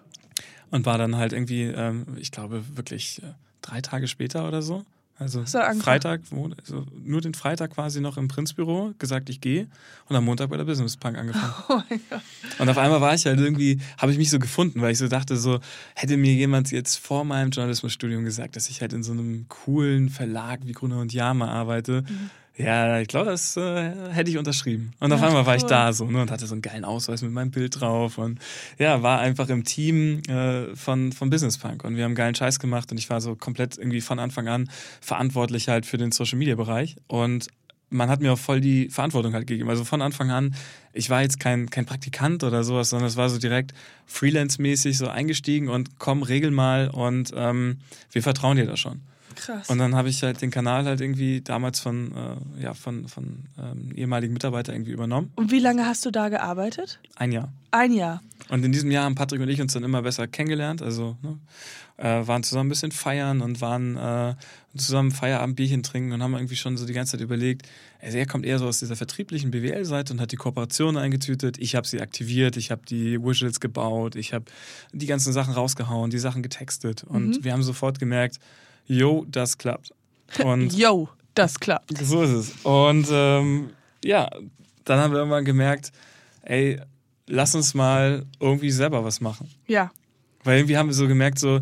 Und war dann halt irgendwie, ähm, ich glaube, wirklich äh, drei Tage später oder so. Also? Freitag, also nur den Freitag quasi noch im Prinzbüro gesagt, ich gehe. Und am Montag bei der Business Punk angefangen. Oh mein Gott. Und auf einmal war ich halt irgendwie, habe ich mich so gefunden, weil ich so dachte, so hätte mir jemand jetzt vor meinem Journalismusstudium gesagt, dass ich halt in so einem coolen Verlag wie Gruner und Jama arbeite. Ja, ich glaube, das äh, hätte ich unterschrieben. Und auf Ja, einmal war ich da so ne, und hatte so einen geilen Ausweis mit meinem Bild drauf und ja, war einfach im Team äh, von, von Business Punk und wir haben geilen Scheiß gemacht und ich war so komplett irgendwie von Anfang an verantwortlich halt für den Social Media Bereich und man hat mir auch voll die Verantwortung halt gegeben. Also von Anfang an, ich war jetzt kein, kein Praktikant oder sowas, sondern es war so direkt freelance-mäßig so eingestiegen und komm, regel mal und ähm, wir vertrauen dir da schon. Krass. Und dann habe ich halt den Kanal halt irgendwie damals von, äh, ja, von, von ähm, ehemaligen Mitarbeitern irgendwie übernommen. Und wie lange hast du da gearbeitet? Ein Jahr. Ein Jahr. Und in diesem Jahr haben Patrick und ich uns dann immer besser kennengelernt. Also ne, äh, waren zusammen ein bisschen feiern und waren äh, zusammen Feierabendbierchen trinken und haben irgendwie schon so die ganze Zeit überlegt, also er kommt eher so aus dieser vertrieblichen BWL-Seite und hat die Kooperation eingetütet. Ich habe sie aktiviert, ich habe die Visuals gebaut, ich habe die ganzen Sachen rausgehauen, die Sachen getextet. Und wir haben sofort gemerkt, yo, das klappt. Und Yo, das klappt. so ist es. Und ähm, ja, dann haben wir irgendwann gemerkt, ey, lass uns mal irgendwie selber was machen. Ja. Weil irgendwie haben wir so gemerkt, so,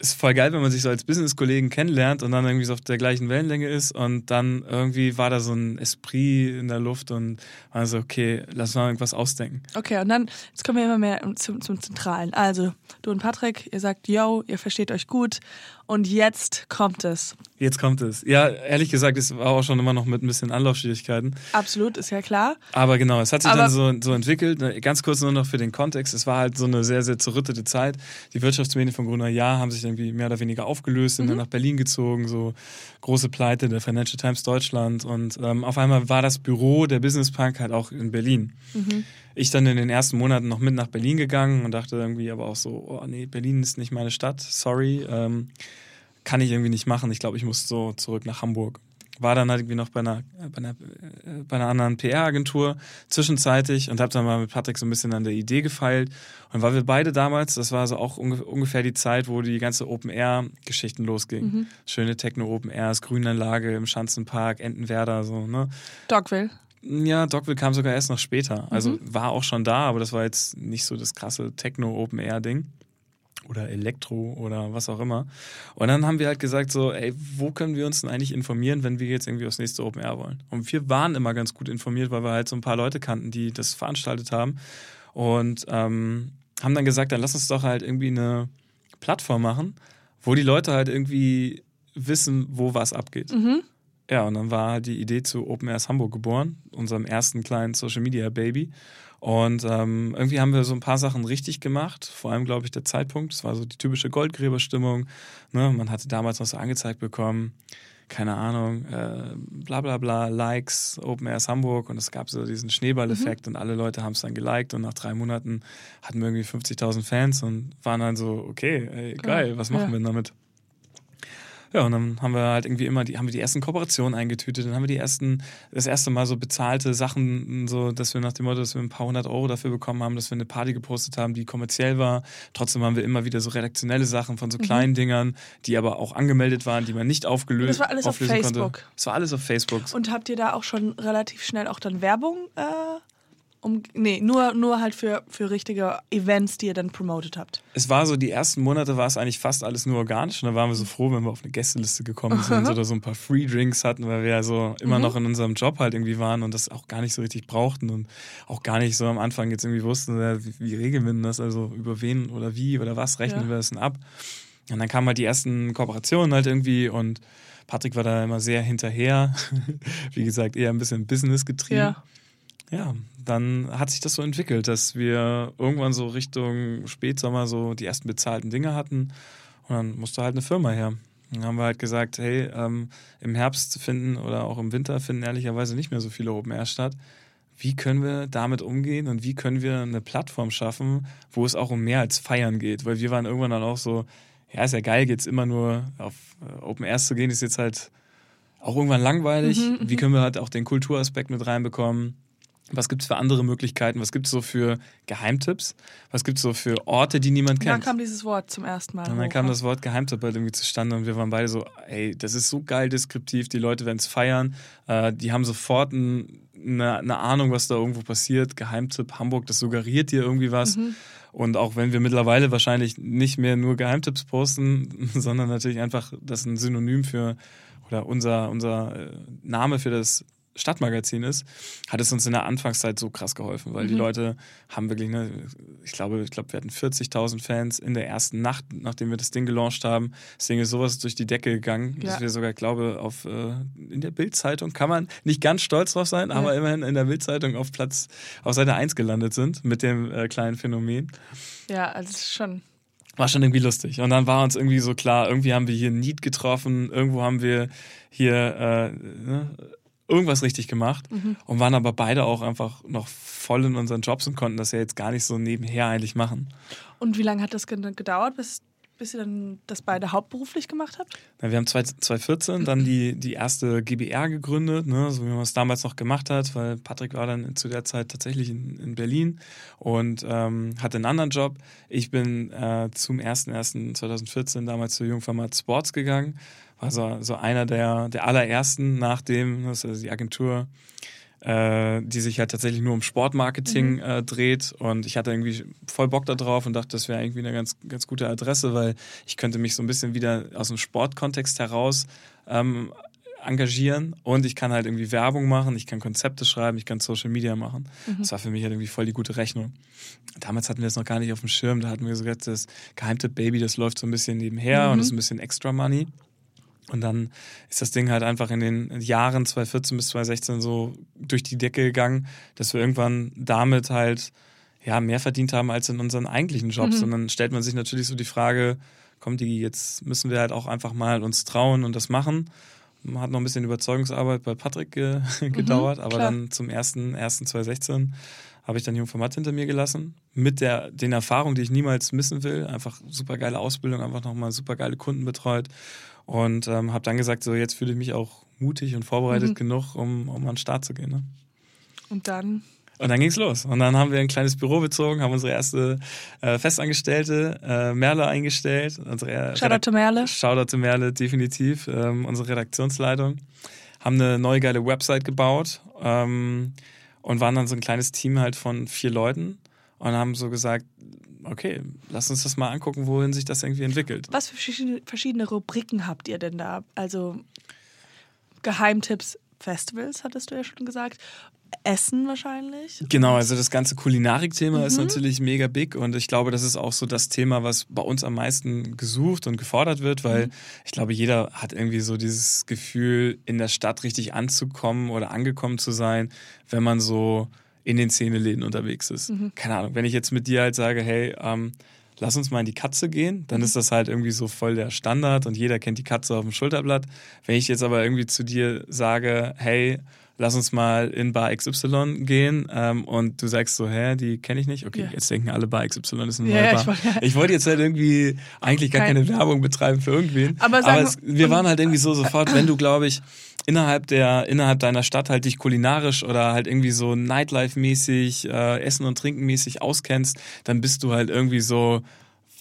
ist voll geil, wenn man sich so als Business-Kollegen kennenlernt und dann irgendwie so auf der gleichen Wellenlänge ist und dann irgendwie war da so ein Esprit in der Luft und war so, okay, lass mal irgendwas ausdenken. Okay, und dann, jetzt kommen wir immer mehr zum, zum Zentralen. Also, du und Patrick, ihr sagt, yo, ihr versteht euch gut. Und jetzt kommt es. Jetzt kommt es. Ja, ehrlich gesagt, es war auch schon immer noch mit ein bisschen Anlaufschwierigkeiten. Absolut, ist ja klar. Aber genau, es hat sich Aber- dann so, so entwickelt. Ne, Ganz kurz nur noch für den Kontext. Es war halt so eine sehr, sehr zerrüttete Zeit. Die Wirtschaftsmedien von Gruner Jahr haben sich irgendwie mehr oder weniger aufgelöst, sind dann nach Berlin gezogen, so große Pleite der Financial Times Deutschland. Und ähm, auf einmal war das Büro der Business Punk halt auch in Berlin. Ich dann in den ersten Monaten noch mit nach Berlin gegangen und dachte irgendwie aber auch so, oh nee, Berlin ist nicht meine Stadt, sorry. Ähm, kann ich irgendwie nicht machen. Ich glaube, ich muss so zurück nach Hamburg. War dann halt irgendwie noch bei einer, bei einer, äh, bei einer anderen PR-Agentur zwischenzeitig und habe dann mal mit Patrick so ein bisschen an der Idee gefeilt. Und weil wir beide damals, das war so auch unge ungefähr die Zeit, wo die ganze Open-Air-Geschichten losgingen. Schöne Techno-Open-Airs, Grünanlage im Schanzenpark, Entenwerder, so, ne? Dogville. Ja, Dogville kam sogar erst noch später. Also war auch schon da, aber das war jetzt nicht so das krasse Techno-Open-Air-Ding. Oder Elektro oder was auch immer. Und dann haben wir halt gesagt so, ey, wo können wir uns denn eigentlich informieren, wenn wir jetzt irgendwie aufs nächste Open Air wollen? Und wir waren immer ganz gut informiert, weil wir halt so ein paar Leute kannten, die das veranstaltet haben. Und ähm, haben dann gesagt, dann lass uns doch halt irgendwie eine Plattform machen, wo die Leute halt irgendwie wissen, wo was abgeht. Ja, und dann war halt die Idee zu Open Airs Hamburg geboren, unserem ersten kleinen Social Media Baby. Und ähm, irgendwie haben wir so ein paar Sachen richtig gemacht, vor allem, glaube ich, der Zeitpunkt. Es war so die typische Goldgräberstimmung. Ne? Man hatte damals noch so angezeigt bekommen, keine Ahnung, äh, bla bla bla, Likes, Open Airs Hamburg und es gab so diesen Schneeballeffekt und alle Leute haben es dann geliked und nach drei Monaten hatten wir irgendwie 50.000 Fans und waren dann so, okay, ey, geil, was machen Ja. wir denn damit? Ja, und dann haben wir halt irgendwie immer die, haben wir die ersten Kooperationen eingetütet, dann haben wir die ersten, das erste Mal so bezahlte Sachen, so, dass wir nach dem Motto, dass wir ein paar hundert Euro dafür bekommen haben, dass wir eine Party gepostet haben, die kommerziell war. Trotzdem haben wir immer wieder so redaktionelle Sachen von so kleinen Dingern, die aber auch angemeldet waren, die man nicht aufgelöst Das war alles auf Facebook. Konnte. Das war alles auf Facebook. Und habt ihr da auch schon relativ schnell auch dann Werbung? Äh, um, nee, nur, nur halt für, für richtige Events, die ihr dann promotet habt. Es war so, die ersten Monate war es eigentlich fast alles nur organisch. Und da waren wir so froh, wenn wir auf eine Gästeliste gekommen sind oder so ein paar Free Drinks hatten, weil wir ja so immer noch in unserem Job halt irgendwie waren und das auch gar nicht so richtig brauchten und auch gar nicht so am Anfang jetzt irgendwie wussten, wie, wie regeln wir denn das? Also über wen oder wie oder was rechnen Ja. wir das denn ab? Und dann kamen halt die ersten Kooperationen halt irgendwie und Patrick war da immer sehr hinterher. Wie gesagt, eher ein bisschen Business getrieben. Ja. Ja, dann hat sich das so entwickelt, dass wir irgendwann so Richtung Spätsommer so die ersten bezahlten Dinge hatten und dann musste halt eine Firma her. Dann haben wir halt gesagt, hey, ähm, im Herbst finden oder auch im Winter finden ehrlicherweise nicht mehr so viele Open Air statt. Wie können wir damit umgehen und wie können wir eine Plattform schaffen, wo es auch um mehr als Feiern geht? Weil wir waren irgendwann dann auch so, ja, ist ja geil, jetzt immer nur auf äh, Open Airs zu gehen, ist jetzt halt auch irgendwann langweilig. Wie können wir halt auch den Kulturaspekt mit reinbekommen? Was gibt es für andere Möglichkeiten? Was gibt es so für Geheimtipps? Was gibt es so für Orte, die niemand kennt? kam dieses Wort zum ersten Mal. und dann hoch, kam ne? das Wort Geheimtipp halt irgendwie zustande und wir waren beide so, ey, das ist so geil deskriptiv, die Leute werden es feiern, äh, die haben sofort ein, eine, eine Ahnung, was da irgendwo passiert. Geheimtipp Hamburg, das suggeriert dir irgendwie was. Mhm. Und auch wenn wir mittlerweile wahrscheinlich nicht mehr nur Geheimtipps posten, sondern natürlich einfach das ein Synonym für oder unser, unser äh, Name für das Stadtmagazin ist, hat es uns in der Anfangszeit so krass geholfen, weil die Leute haben wirklich, ne, ich glaube, ich glaube, wir hatten 40.000 Fans in der ersten Nacht, nachdem wir das Ding gelauncht haben. Das Ding ist sowas durch die Decke gegangen, dass Ja. wir sogar, glaube auf äh, in der Bildzeitung kann man nicht ganz stolz drauf sein, aber immerhin in der Bildzeitung auf Platz auf Seite 1 gelandet sind mit dem äh, kleinen Phänomen. Ja, also schon. War schon irgendwie lustig. Und dann war uns irgendwie so klar, irgendwie haben wir hier Need getroffen, irgendwo haben wir hier äh, ne, irgendwas richtig gemacht und waren aber beide auch einfach noch voll in unseren Jobs und konnten das ja jetzt gar nicht so nebenher eigentlich machen. Und wie lange hat das ge- gedauert, bis, bis ihr dann das beide hauptberuflich gemacht habt? Na, wir haben zwei- 2014 dann die, die erste GBR gegründet, ne, so wie man es damals noch gemacht hat, weil Patrick war dann zu der Zeit tatsächlich in, in Berlin und ähm, hatte einen anderen Job. Ich bin äh, zum 01.01.2014 damals zu Jungformat Sports gegangen, war so, so einer der, der allerersten, nachdem, ist also die Agentur, äh, die sich halt tatsächlich nur um Sportmarketing äh, dreht. Und ich hatte irgendwie voll Bock da drauf und dachte, das wäre irgendwie eine ganz, ganz gute Adresse, weil ich könnte mich so ein bisschen wieder aus dem Sportkontext heraus ähm, engagieren und ich kann halt irgendwie Werbung machen, ich kann Konzepte schreiben, ich kann Social Media machen. Das war für mich halt irgendwie voll die gute Rechnung. Damals hatten wir es noch gar nicht auf dem Schirm, da hatten wir sogar das Geheimtipp Baby, das läuft so ein bisschen nebenher und ist ein bisschen extra Money. Und dann ist das Ding halt einfach in den Jahren 2014 bis 2016 so durch die Decke gegangen, dass wir irgendwann damit halt ja mehr verdient haben als in unseren eigentlichen Jobs. Und dann stellt man sich natürlich so die Frage, kommt die, jetzt müssen wir halt auch einfach mal uns trauen und das machen. Hat noch ein bisschen Überzeugungsarbeit bei Patrick ge gedauert, aber klar. dann zum 1.1.2016 habe ich dann Jungformat hinter mir gelassen. Mit der, den Erfahrungen, die ich niemals missen will. Einfach super geile Ausbildung, einfach nochmal super geile Kunden betreut. Und ähm, habe dann gesagt, so jetzt fühle ich mich auch mutig und vorbereitet genug, um, um an den Start zu gehen. Ne? Und dann. Und dann ging's los. Und dann haben wir ein kleines Büro bezogen, haben unsere erste äh, Festangestellte, äh, Merle, eingestellt. Unsere Shoutout to Merle. Shoutout to Merle, definitiv. Ähm, unsere Redaktionsleitung. Haben eine neue geile Website gebaut ähm, und waren dann so ein kleines Team halt von vier Leuten und haben so gesagt, okay, lass uns das mal angucken, wohin sich das irgendwie entwickelt. Was für verschiedene, Rubriken habt ihr denn da? Also Geheimtipps, Festivals, hattest du ja schon gesagt. Essen wahrscheinlich. Genau, also das ganze Kulinarik-Thema ist natürlich mega big und ich glaube, das ist auch so das Thema, was bei uns am meisten gesucht und gefordert wird, weil ich glaube, jeder hat irgendwie so dieses Gefühl, in der Stadt richtig anzukommen oder angekommen zu sein, wenn man so in den Szeneläden unterwegs ist. Keine Ahnung, wenn ich jetzt mit dir halt sage, hey, ähm, lass uns mal in die Katze gehen, dann ist das halt irgendwie so voll der Standard und jeder kennt die Katze auf dem Schulterblatt. Wenn ich jetzt aber irgendwie zu dir sage, hey, lass uns mal in Bar XY gehen ähm, und du sagst so, hä, die kenne ich nicht. Okay, Ja. jetzt denken alle Bar XY ist eine neue ja, Bar. ich wollte- Ich wollte jetzt halt irgendwie eigentlich gar Kein- keine Werbung betreiben für irgendwen. Aber sagen es, wir waren halt irgendwie so sofort, wenn du, glaube ich, innerhalb der innerhalb deiner Stadt halt dich kulinarisch oder halt irgendwie so Nightlife-mäßig, äh, Essen und Trinken-mäßig auskennst, dann bist du halt irgendwie so,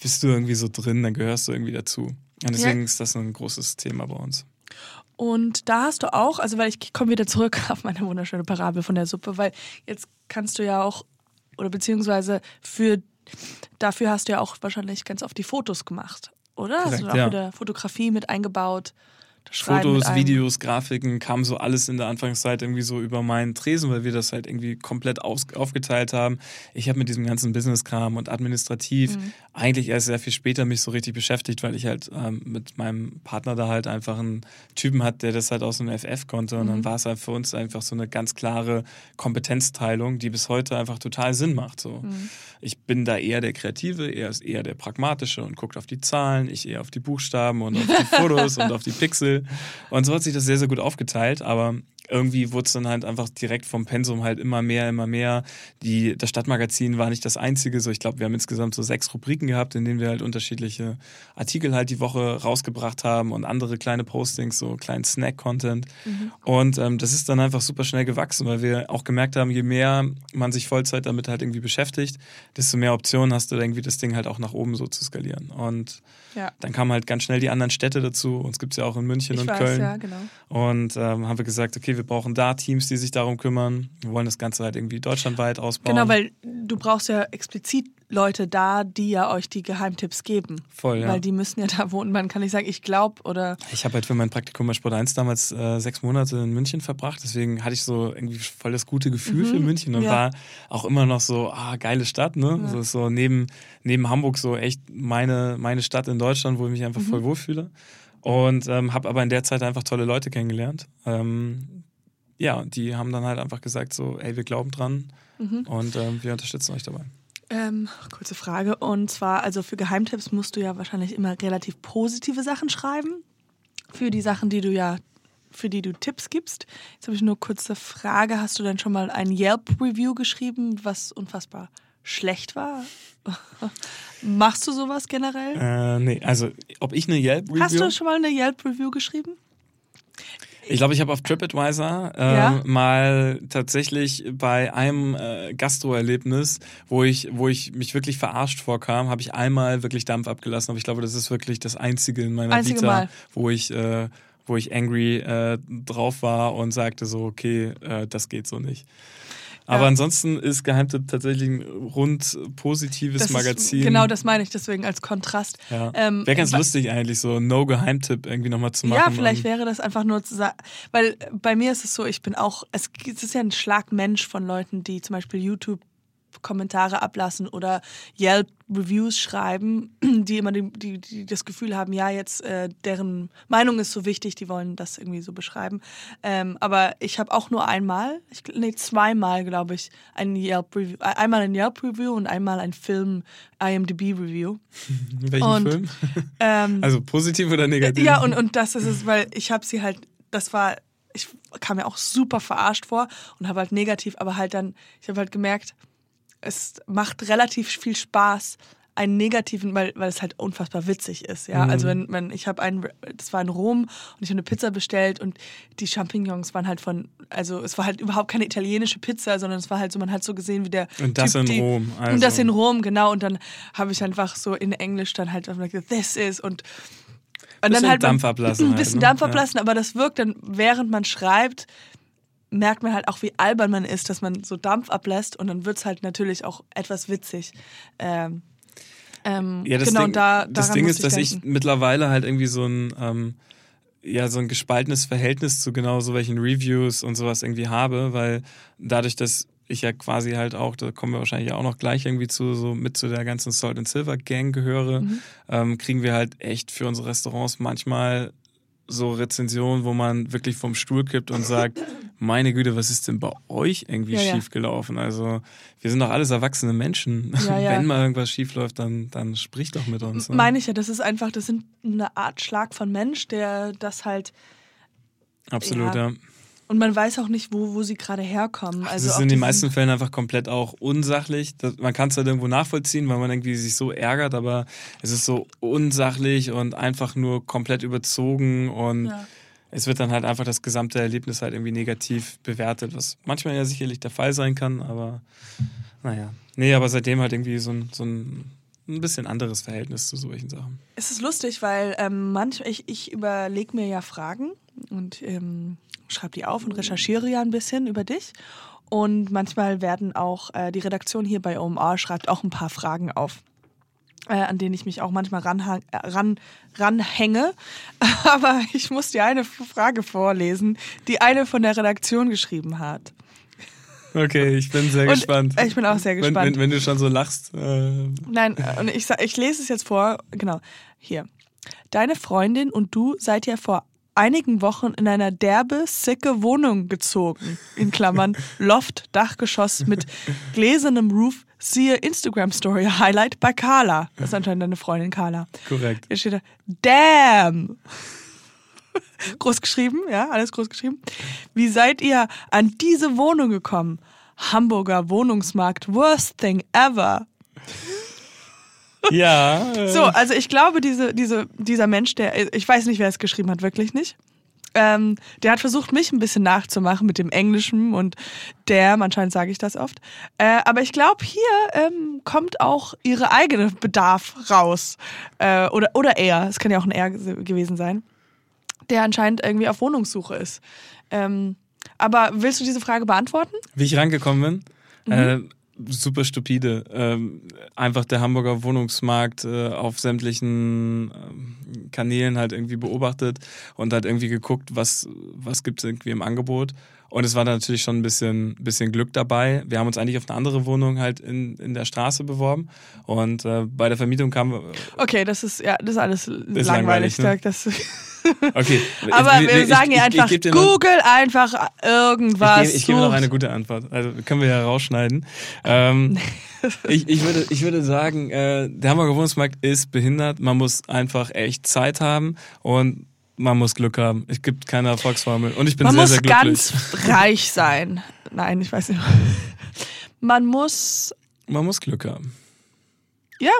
bist du irgendwie so drin, dann gehörst du irgendwie dazu. Und deswegen ist das ein großes Thema bei uns. Und da hast du auch, also weil ich komme wieder zurück auf meine wunderschöne Parabel von der Suppe, weil jetzt kannst du ja auch, oder beziehungsweise für dafür hast du ja auch wahrscheinlich ganz oft die Fotos gemacht, oder? hast Korrekt, du auch ja. wieder Fotografie mit eingebaut? Fotos, Videos, Grafiken, kam so alles in der Anfangszeit irgendwie so über meinen Tresen, weil wir das halt irgendwie komplett aus, aufgeteilt haben. Ich habe mit diesem ganzen Business-Kram und administrativ Mhm. eigentlich erst sehr viel später mich so richtig beschäftigt, weil ich halt ähm, mit meinem Partner da halt einfach einen Typen hat, der das halt aus dem FF konnte. Und Mhm. dann war es halt für uns einfach so eine ganz klare Kompetenzteilung, die bis heute einfach total Sinn macht. So. Mhm. Ich bin da eher der Kreative, er ist eher der Pragmatische und guckt auf die Zahlen, ich eher auf die Buchstaben und auf die Fotos und auf die Pixel. Und so hat sich das sehr, sehr gut aufgeteilt, aber irgendwie wurde es dann halt einfach direkt vom Pensum halt immer mehr, immer mehr. Die, das Stadtmagazin war nicht das einzige, so ich glaube, wir haben insgesamt so sechs Rubriken gehabt, in denen wir halt unterschiedliche Artikel halt die Woche rausgebracht haben und andere kleine Postings, so kleinen Snack-Content. Und ähm, das ist dann einfach super schnell gewachsen, weil wir auch gemerkt haben, je mehr man sich Vollzeit damit halt irgendwie beschäftigt, desto mehr Optionen hast du, irgendwie das Ding halt auch nach oben so zu skalieren. Und Ja. dann kamen halt ganz schnell die anderen Städte dazu. Uns gibt es ja auch in München Ich und weiß, Köln. ja, genau. Und ähm, haben wir gesagt, okay, wir brauchen da Teams, die sich darum kümmern. Wir wollen das Ganze halt irgendwie deutschlandweit ausbauen. Genau, weil du brauchst ja explizit Leute da, die ja euch die Geheimtipps geben. Voll, ja. Weil die müssen ja da wohnen. Man kann nicht sagen, ich glaube oder Ich habe halt für mein Praktikum bei Sport 1 damals äh, sechs Monate in München verbracht. Deswegen hatte ich so irgendwie voll das gute Gefühl für München und Mhm. ja. war auch immer noch so, ah, geile Stadt, ne? So, so neben, neben Hamburg so echt meine, meine Stadt in Deutschland, wo ich mich einfach Mhm. voll wohlfühle. Und ähm, habe aber in der Zeit einfach tolle Leute kennengelernt. Ähm, ja, und die haben dann halt einfach gesagt so, ey, wir glauben dran Mhm. und ähm, wir unterstützen euch dabei. Ähm, kurze Frage. Und zwar, also für Geheimtipps musst du ja wahrscheinlich immer relativ positive Sachen schreiben. Für die Sachen, die du ja, für die du Tipps gibst. Jetzt habe ich nur kurze Frage. Hast du denn schon mal ein Yelp-Review geschrieben, was unfassbar schlecht war? Machst du sowas generell? Äh, nee, also ob ich eine Yelp-Review... Hast du schon mal eine Yelp-Review geschrieben? Ich glaube, ich habe auf TripAdvisor äh, Ja? mal tatsächlich bei einem äh, Gastroerlebnis, wo ich, wo ich mich wirklich verarscht vorkam, habe ich einmal wirklich Dampf abgelassen. Aber ich glaube, das ist wirklich das einzige in meiner Einzige Vita, Mal. wo ich, äh, wo ich angry äh, drauf war und sagte so, okay, äh, das geht so nicht. Aber Ja. ansonsten ist Geheimtipp tatsächlich ein rund positives Das Magazin. Ist, genau das meine ich deswegen als Kontrast. Ja. Ähm, Wäre ganz lustig eigentlich, so No-Geheimtipp irgendwie nochmal zu machen. Ja, vielleicht wäre das einfach nur zu sagen, weil bei mir ist es so, ich bin auch, es es ist ja ein Schlagmensch von Leuten, die zum Beispiel YouTube Kommentare ablassen oder Yelp Reviews schreiben, die immer die, die, die das Gefühl haben, ja, jetzt äh, deren Meinung ist so wichtig, die wollen das irgendwie so beschreiben. Ähm, aber ich habe auch nur einmal, ich, nee, zweimal, glaube ich, ein Yelp Review, äh, einmal ein Yelp Review und einmal ein Film IMDb Review. Welchen Und, Film? Ähm, Also positiv oder negativ? ja, und, und das ist es, weil ich habe sie halt, das war, ich kam mir auch super verarscht vor und habe halt negativ, aber halt dann, ich habe halt gemerkt, es macht relativ viel Spaß, einen negativen, weil, weil es halt unfassbar witzig ist, ja. Mhm. Also wenn, wenn ich habe einen, das war in Rom und ich habe eine Pizza bestellt und die Champignons waren halt von, also es war halt überhaupt keine italienische Pizza, sondern es war halt so, man hat so gesehen, wie der Und das typ, in die, Rom, Und das also. in Rom, genau. Und dann habe ich einfach so in Englisch dann halt einfach gesagt, this is und und Bisschen dann halt Dampf ablassen Ein halt, bisschen ne? Dampf Ja. ablassen, aber das wirkt dann, während man schreibt, merkt man halt auch, wie albern man ist, dass man so Dampf ablässt und dann wird es halt natürlich auch etwas witzig. Ähm, ähm, Ja, das genau, Ding, da, das Ding ist, dass ich denken. mittlerweile halt irgendwie so ein, ähm, ja, so ein gespaltenes Verhältnis zu genau so welchen Reviews und sowas irgendwie habe, weil dadurch, dass ich ja quasi halt auch, da kommen wir wahrscheinlich auch noch gleich irgendwie zu, so mit zu der ganzen Salt and Silver Gang gehöre, Mhm. ähm, kriegen wir halt echt für unsere Restaurants manchmal so Rezensionen, wo man wirklich vom Stuhl kippt und sagt, meine Güte, was ist denn bei euch irgendwie Ja, schiefgelaufen? Also wir sind doch alles erwachsene Menschen. Ja, ja. Wenn mal irgendwas schief läuft, dann, dann sprich doch mit uns. Ne? Meine ich ja, das ist einfach, das sind eine Art Schlag von Mensch, der das halt Absolut, Ja. Und man weiß auch nicht, wo, wo sie gerade herkommen. Also Also es ist in den meisten Fällen einfach komplett auch unsachlich. Das, man kann es halt irgendwo nachvollziehen, weil man irgendwie sich so ärgert, aber es ist so unsachlich und einfach nur komplett überzogen und Ja. Es wird dann halt einfach das gesamte Erlebnis halt irgendwie negativ bewertet, was manchmal ja sicherlich der Fall sein kann, aber naja. Nee, aber seitdem halt irgendwie so ein, so ein, ein bisschen anderes Verhältnis zu solchen Sachen. Es ist lustig, weil ähm, manchmal, ich, ich überlege mir ja Fragen und ähm, schreibe die auf und recherchiere ja ein bisschen über dich. Und manchmal werden auch, äh, die Redaktion hier bei OMR schreibt auch ein paar Fragen auf, äh, an denen ich mich auch manchmal ranhang, äh, ran, ranhänge. Aber ich muss dir eine Frage vorlesen, die eine von der Redaktion geschrieben hat. Okay, ich bin sehr Und gespannt. ich bin auch sehr Wenn, gespannt. wenn, wenn du schon so lachst. Äh, Nein, äh, und ich, ich lese es jetzt vor. Genau. Hier. Deine Freundin und du seid ja vor einigen Wochen in einer derbe, sicke Wohnung gezogen. In Klammern Loft, Dachgeschoss mit gläsernem Roof. Siehe Instagram Story Highlight bei Carla. Das ist anscheinend deine Freundin Carla. korrekt. Hier steht da, damn. groß geschrieben, ja, alles groß geschrieben. Wie seid ihr an diese Wohnung gekommen? Hamburger Wohnungsmarkt, worst thing ever. Ja. Äh, So, also ich glaube, diese, diese, dieser Mensch, der, ich weiß nicht, wer es geschrieben hat, wirklich nicht. Ähm, der hat versucht, mich ein bisschen nachzumachen mit dem Englischen und der, anscheinend sage ich das oft. Äh, aber ich glaube, hier ähm, kommt auch ihre eigene Bedarf raus. Äh, oder, oder er, es kann ja auch ein er gewesen sein, der anscheinend irgendwie auf Wohnungssuche ist. Ähm, aber willst du diese Frage beantworten? Wie ich rangekommen bin? Mhm. Super stupide. Ähm, einfach der Hamburger Wohnungsmarkt äh, auf sämtlichen ähm, Kanälen halt irgendwie beobachtet und halt irgendwie geguckt, was, was gibt es irgendwie im Angebot. Und es war da natürlich schon ein bisschen, bisschen Glück dabei. Wir haben uns eigentlich auf eine andere Wohnung halt in, in der Straße beworben. Und äh, bei der Vermietung kam. Okay, das ist ja, das ist alles langweilig. langweilig, ne? Das, Okay. aber Ich- wir ich- sagen ich- ich- ich einfach, geb dir noch- Google einfach irgendwas. Ich gebe, ich gebe noch eine gute Antwort. Also können wir ja rausschneiden. Ähm, ich, ich, würde, ich würde sagen, äh, der Hamburger Wohnungsmarkt ist behindert. Man muss einfach echt Zeit haben und man muss Glück haben. Es gibt keine Erfolgsformel. Und ich bin Man sehr, muss sehr glücklich. ganz reich sein. Nein, ich weiß nicht. Man muss, Man muss Glück haben. ja,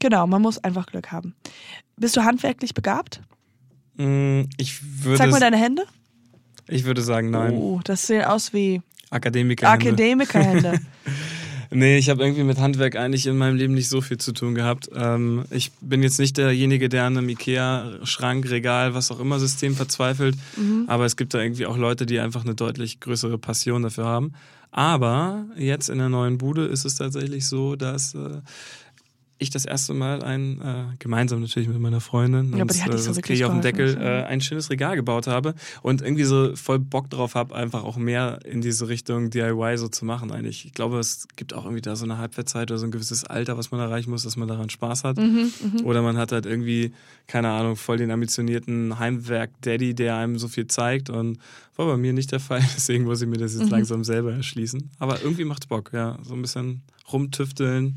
genau, man muss einfach Glück haben. Bist du handwerklich begabt? Mm, Ich würde, Zeig mal deine Hände. ich würde sagen, nein. Oh, das sehen aus wie Akademiker. Akademikerhände. Nee, ich habe irgendwie mit Handwerk eigentlich in meinem Leben nicht so viel zu tun gehabt. Ähm, ich bin jetzt nicht derjenige, der an einem Ikea-Schrank, Regal, was auch immer System verzweifelt. Aber es gibt da irgendwie auch Leute, die einfach eine deutlich größere Passion dafür haben. Aber jetzt in der neuen Bude ist es tatsächlich so, dass äh, ich das erste Mal ein, äh, gemeinsam natürlich mit meiner Freundin, Ja, aber die äh, so wirklich auf den Deckel, äh, ein schönes Regal gebaut habe und irgendwie so voll Bock drauf habe, einfach auch mehr in diese Richtung DIY so zu machen eigentlich. Ich glaube, es gibt auch irgendwie da so eine Halbwertszeit oder so ein gewisses Alter, was man erreichen muss, dass man daran Spaß hat. Mhm, Oder man hat halt irgendwie, keine Ahnung, voll den ambitionierten Heimwerk-Daddy, der einem so viel zeigt und war bei mir nicht der Fall, deswegen muss ich mir das jetzt Mhm. langsam selber erschließen. Aber irgendwie macht's Bock, ja. So ein bisschen rumtüfteln.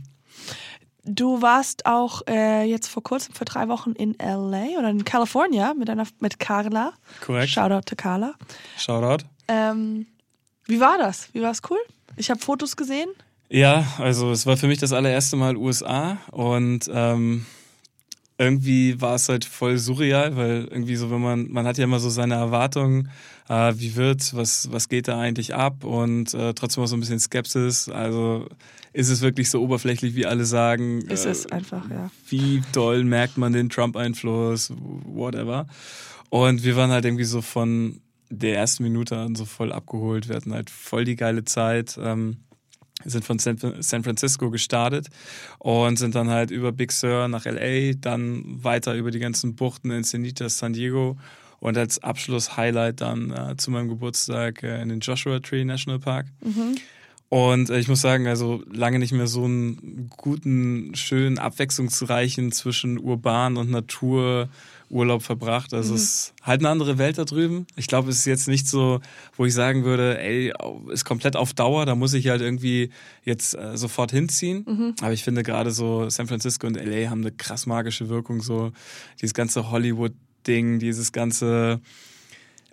Du warst auch äh, jetzt vor kurzem für drei Wochen in LA oder in California mit einer mit Carla. Korrekt. Shoutout to Carla. Shoutout. Ähm, wie war das? Wie war es cool? Ich habe Fotos gesehen. Ja, also es war für mich das allererste Mal USA und ähm, irgendwie war es halt voll surreal, weil irgendwie so, wenn man, man hat ja immer so seine Erwartungen, äh, wie wird's, was, was geht da eigentlich ab und äh, trotzdem auch so ein bisschen Skepsis. Also ist es wirklich so oberflächlich, wie alle sagen? Ist äh, es einfach, ja. wie doll merkt man den Trump-Einfluss, whatever. Und wir waren halt irgendwie so von der ersten Minute an so voll abgeholt. Wir hatten halt voll die geile Zeit. Ähm, wir sind von San Francisco gestartet und sind dann halt über Big Sur nach LA, dann weiter über die ganzen Buchten in Encinitas, San Diego und als Abschluss-Highlight dann äh, zu meinem Geburtstag äh, in den Joshua Tree National Park. Und äh, ich muss sagen, also lange nicht mehr so einen guten, schönen, abwechslungsreichen zwischen urban und Natur Urlaub verbracht. Also es ist halt eine andere Welt da drüben. Ich glaube, es ist jetzt nicht so, wo ich sagen würde, ey, ist komplett auf Dauer, da muss ich halt irgendwie jetzt äh, sofort hinziehen. Aber ich finde gerade so San Francisco und LA haben eine krass magische Wirkung, so dieses ganze Hollywood-Ding, dieses ganze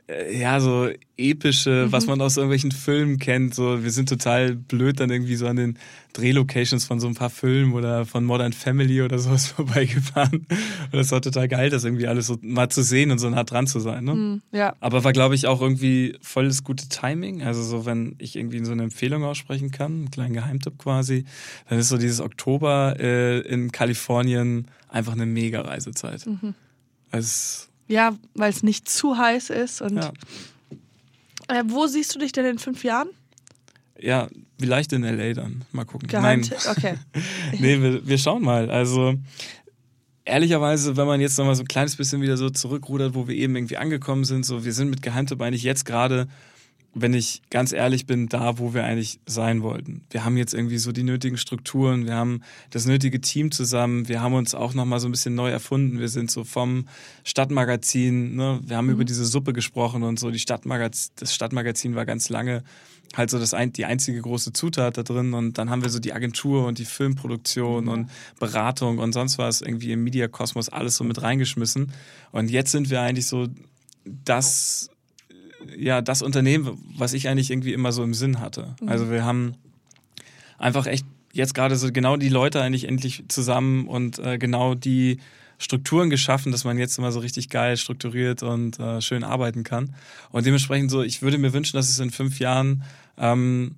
äh, ja, so epische, was man aus irgendwelchen Filmen kennt. So, wir sind total blöd dann irgendwie so an den Drehlocations von so ein paar Filmen oder von Modern Family oder sowas vorbeigefahren. Und das war total geil, das irgendwie alles so mal zu sehen und so nah dran zu sein. Ne? Hm, ja. Aber war, glaube ich, auch irgendwie volles gute Timing. Also so, wenn ich irgendwie so eine Empfehlung aussprechen kann, einen kleinen Geheimtipp quasi, dann ist so dieses Oktober äh, in Kalifornien einfach eine mega Reisezeit. Mhm. Also, Ja, weil es nicht zu heiß ist. Und ja. äh, wo siehst du dich denn in fünf Jahren? ja, vielleicht in L.A. dann. Mal gucken. Geheimtipp. Nein. Okay. nee, wir, wir schauen mal. Also ehrlicherweise, wenn man jetzt nochmal so ein kleines bisschen wieder so zurückrudert, wo wir eben irgendwie angekommen sind, so wir sind mit Geheimtipp eigentlich jetzt gerade, wenn ich ganz ehrlich bin, da, wo wir eigentlich sein wollten. Wir haben jetzt irgendwie so die nötigen Strukturen, wir haben das nötige Team zusammen, wir haben uns auch nochmal so ein bisschen neu erfunden. Wir sind so vom Stadtmagazin, ne? wir haben über diese Suppe gesprochen und so. Die Stadtmagazin, das Stadtmagazin war ganz lange halt so das ein, die einzige große Zutat da drin und dann haben wir so die Agentur und die Filmproduktion und Beratung und sonst was irgendwie im Mediakosmos alles so mit reingeschmissen und jetzt sind wir eigentlich so das ja das Unternehmen, was ich eigentlich irgendwie immer so im Sinn hatte. Also wir haben einfach echt jetzt gerade so genau die Leute eigentlich endlich zusammen und äh, genau die Strukturen geschaffen, dass man jetzt immer so richtig geil strukturiert und äh, schön arbeiten kann. Und dementsprechend so, ich würde mir wünschen, dass es in fünf Jahren ähm,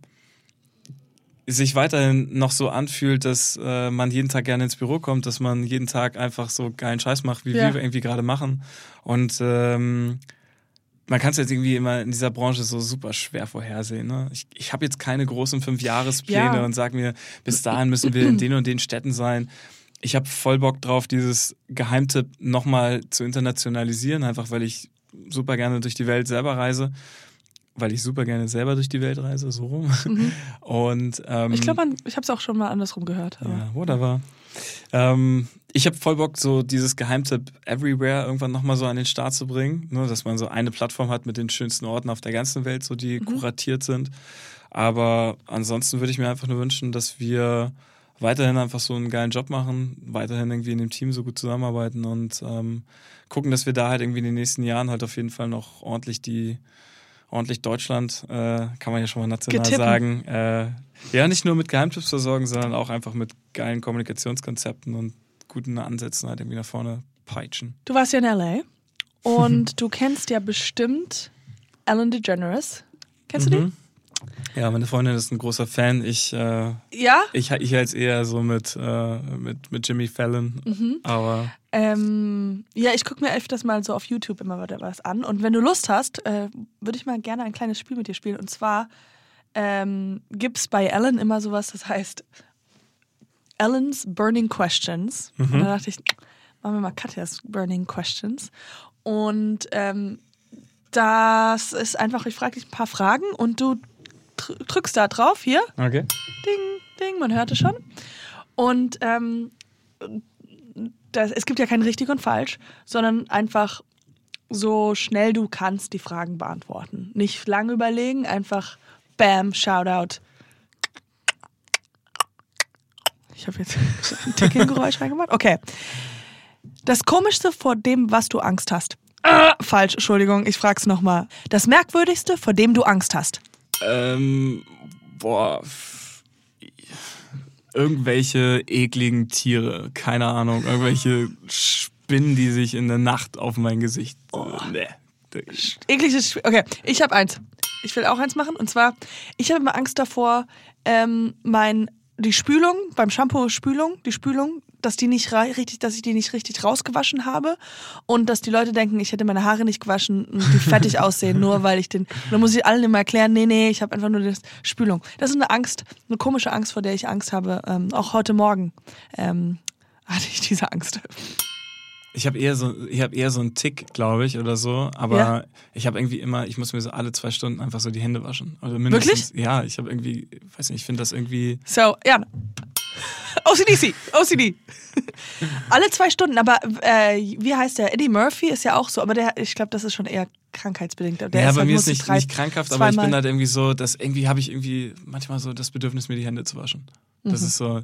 sich weiterhin noch so anfühlt, dass äh, man jeden Tag gerne ins Büro kommt, dass man jeden Tag einfach so geilen Scheiß macht, wie Ja. wir irgendwie gerade machen. Und ähm, man kann es jetzt irgendwie immer in dieser Branche so super schwer vorhersehen. Ne? Ich, ich habe jetzt keine großen Fünfjahrespläne Ja. und sage mir, bis dahin müssen wir in den und den Städten sein. Ich habe voll Bock drauf, dieses Geheimtipp nochmal zu internationalisieren, einfach weil ich super gerne durch die Welt selber reise. Weil ich super gerne selber durch die Welt reise, so rum. Und ähm, Ich glaube, ich habe es auch schon mal andersrum gehört. Aber. ja, wunderbar. Ähm, ich habe voll Bock, so dieses Geheimtipp Everywhere irgendwann nochmal so an den Start zu bringen. Ne, dass man so eine Plattform hat mit den schönsten Orten auf der ganzen Welt, so die kuratiert sind. Aber ansonsten würde ich mir einfach nur wünschen, dass wir weiterhin einfach so einen geilen Job machen, weiterhin irgendwie in dem Team so gut zusammenarbeiten und ähm, gucken, dass wir da halt irgendwie in den nächsten Jahren halt auf jeden Fall noch ordentlich die ordentlich Deutschland, äh, kann man ja schon mal national Getippen. sagen, äh, ja, nicht nur mit Geheimtipps versorgen, sondern auch einfach mit geilen Kommunikationskonzepten und guten Ansätzen halt irgendwie nach vorne peitschen. Du warst ja in L.A. und du kennst ja bestimmt Ellen DeGeneres. Kennst du Mhm. Ja, meine Freundin ist ein großer Fan. Ich, äh? Ja. ich, ich als eher so mit, äh, mit, mit Jimmy Fallon, Mhm. aber Ähm, ja, ich gucke mir öfters mal so auf YouTube immer wieder was an. Und wenn du Lust hast, äh, würde ich mal gerne ein kleines Spiel mit dir spielen. Und zwar ähm, gibt es bei Ellen immer sowas, das heißt Ellen's Burning Questions. Und dann dachte ich, machen wir mal Katjas Burning Questions. Und ähm, das ist einfach, ich frage dich ein paar Fragen und du drückst da drauf, hier. okay. Ding, ding, man hört es schon. Und ähm, das, es gibt ja kein richtig und falsch, sondern einfach so schnell du kannst die Fragen beantworten. Nicht lange überlegen, einfach Bam, Shoutout. Ich habe jetzt ein Ticking-Geräusch reingemacht. Okay. Das Komischste vor dem, was du Angst hast. Ah, falsch, Entschuldigung, ich frag's nochmal. Das Merkwürdigste, vor dem du Angst hast. Ähm, boah. Irgendwelche ekligen Tiere, keine Ahnung, irgendwelche Spinnen, die sich in der Nacht auf mein Gesicht. Nee. ekliges Spiel. Okay, ich habe eins. Ich will auch eins machen. Und zwar, ich habe immer Angst davor, ähm, mein, die Spülung, beim Shampoo Spülung, die Spülung, dass die nicht richtig, dass ich die nicht richtig rausgewaschen habe und dass die Leute denken, ich hätte meine Haare nicht gewaschen und die fertig aussehen, nur weil ich den. Und dann muss ich allen immer erklären, nee, nee, ich habe einfach nur das Spülung. Das ist eine Angst, eine komische Angst, vor der ich Angst habe. Ähm, auch heute Morgen ähm, hatte ich diese Angst. Ich habe eher so, ich habe eher so einen Tick, glaube ich, oder so. Aber Ja? ich habe irgendwie immer, ich muss mir so alle zwei Stunden einfach so die Hände waschen. Also mindestens, Ja, ich habe irgendwie, weiß nicht, ich finde das irgendwie. So, ja. OCDC, OCD. Alle zwei Stunden, aber äh, wie heißt der? Eddie Murphy ist ja auch so, aber der, ich glaube, das ist schon eher krankheitsbedingt. Der ja, ist bei halt mir ist nicht, drei- nicht krankhaft, aber ich bin halt irgendwie so, dass irgendwie habe ich irgendwie manchmal so das Bedürfnis, mir die Hände zu waschen. Das ist so.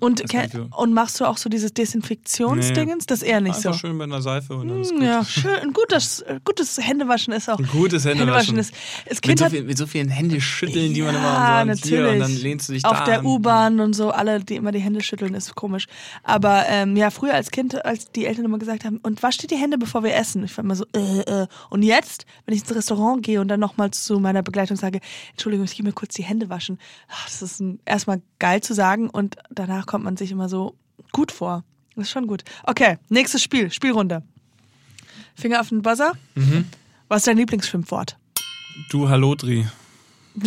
Und, so. und machst du auch so dieses Desinfektionsdingens? Das eher nicht so. Einfach schön mit einer Seife und dann ist Hm, gut. Ja, schön. Ein gutes, gutes Händewaschen ist auch. Ein gutes Händewaschen. ist. Das Mit so, viel, mit so vielen Händeschütteln, die man Ja, immer so und hier und dann lehnst du dich auf da der. U-Bahn und so, alle, die immer die Hände schütteln, ist komisch. Aber ähm, ja, früher als Kind, als die Eltern immer gesagt haben, und wasch dir die Hände, bevor wir essen. Ich war immer so, äh, äh. Und jetzt, wenn ich ins Restaurant gehe und dann nochmal zu meiner Begleitung sage, Entschuldigung, ich gehe mir kurz die Hände waschen, ach, das ist ein, erstmal geil zu sagen und danach kommt man sich immer so gut vor. Das ist schon gut. Okay, nächstes Spiel, Spielrunde. Finger auf den Buzzer. Mhm. Was ist dein Lieblingsschimpfwort? Du Hallodri.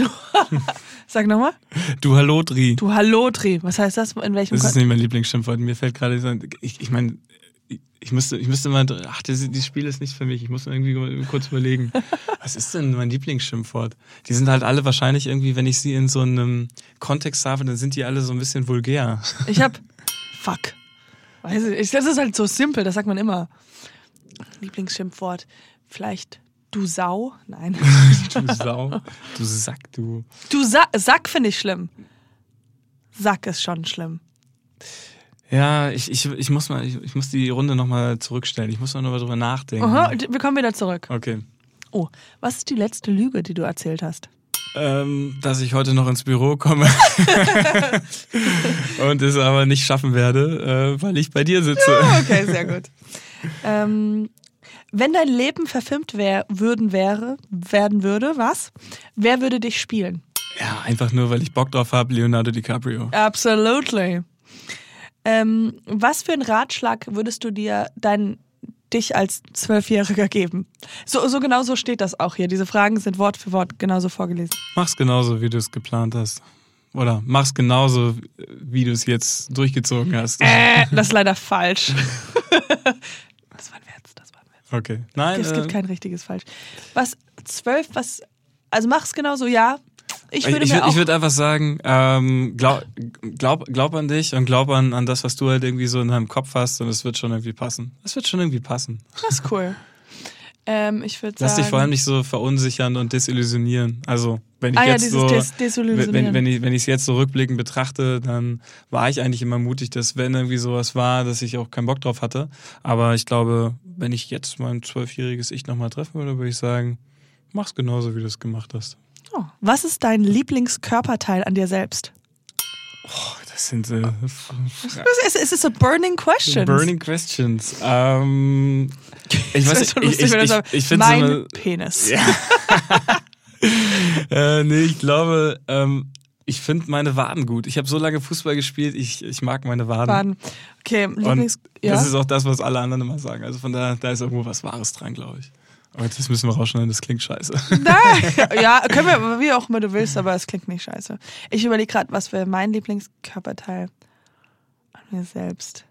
Sag nochmal. Du Hallodri. Du Hallotri. Was heißt das? In welchem Das ist Kon nicht mein Lieblingsschimpfwort. Mir fällt gerade so, ein- ich, ich meine, ich, müsste, ich müsste mal, ach, das, dieses Spiel ist nicht für mich. Ich muss mir irgendwie kurz überlegen. Was ist denn mein Lieblingsschimpfwort? Die sind halt alle wahrscheinlich irgendwie, wenn ich sie in so einem Kontext habe, dann sind die alle so ein bisschen vulgär. Ich hab Fuck. Weiß ich, das ist halt so simpel, das sagt man immer. Lieblingsschimpfwort. Vielleicht du Sau? Nein. Du Sau. Du Sack, du. Du Sa Sack finde ich schlimm. Sack ist schon schlimm. Ja, ich, ich, ich muss mal, ich, ich muss die Runde nochmal zurückstellen. Ich muss mal noch mal drüber nachdenken. Aha, wir kommen wieder zurück. Okay. Oh, was ist die letzte Lüge, die du erzählt hast? Ähm, dass ich heute noch ins Büro komme und es aber nicht schaffen werde, äh, weil ich bei dir sitze. Okay, sehr gut. ähm, wenn dein Leben verfilmt wär, würden wäre, werden würde, was? Wer würde dich spielen? Ja, einfach nur, weil ich Bock drauf habe, Leonardo DiCaprio. Absolutely. Ähm, was für einen Ratschlag würdest du dir dein dich als Zwölfjähriger geben? So, so genau so steht das auch hier. Diese Fragen sind Wort für Wort genauso vorgelesen. Mach's genauso, wie du es geplant hast. Oder mach's genauso, wie du es jetzt durchgezogen hast. Äh, das ist leider falsch. das war ein Witz, das war ein Witz. Okay. Nein, Es gibt äh, kein richtiges falsch. Was, zwölf, was, also mach's genauso, ja. Ich ich, würde ich, auch... ich würde einfach sagen, ähm, glaub, glaub, glaub an dich und glaub an, an das, was du halt irgendwie so in deinem Kopf hast und es wird schon irgendwie passen. Es wird schon irgendwie passen. das ist cool. Ähm, ich würde sagen... Lass dich vor allem nicht so verunsichern und desillusionieren. Also, wenn ich ah ja, jetzt dieses so, Des wenn, wenn ich wenn ich es jetzt so rückblickend betrachte, dann war ich eigentlich immer mutig, dass wenn irgendwie sowas war, dass ich auch keinen Bock drauf hatte. Aber ich glaube, wenn ich jetzt mein zwölfjähriges Ich nochmal treffen würde, würde ich sagen, mach's genauso, wie du es gemacht hast. Oh. Was ist dein Lieblingskörperteil an dir selbst? Oh, das sind äh, Es ist, ist so burning questions. Burning Questions. Ähm, ich weiß nicht, so ich, lustig, ich, ich, ich finde mein so eine, Penis. Ja. äh, nee, ich glaube, ähm, ich finde meine Waden gut. Ich habe so lange Fußball gespielt, ich, ich mag meine Waden. Baden. Okay, Lieblings... Und Ja? das ist auch das, was alle anderen immer sagen. Also von da, da ist irgendwo was Wahres dran, glaube ich. Aber das müssen wir rausschneiden, das klingt scheiße. Nein. ja, können wir, wie auch immer du willst, aber es klingt nicht scheiße. Ich überlege gerade, was wäre mein Lieblingskörperteil an mir selbst.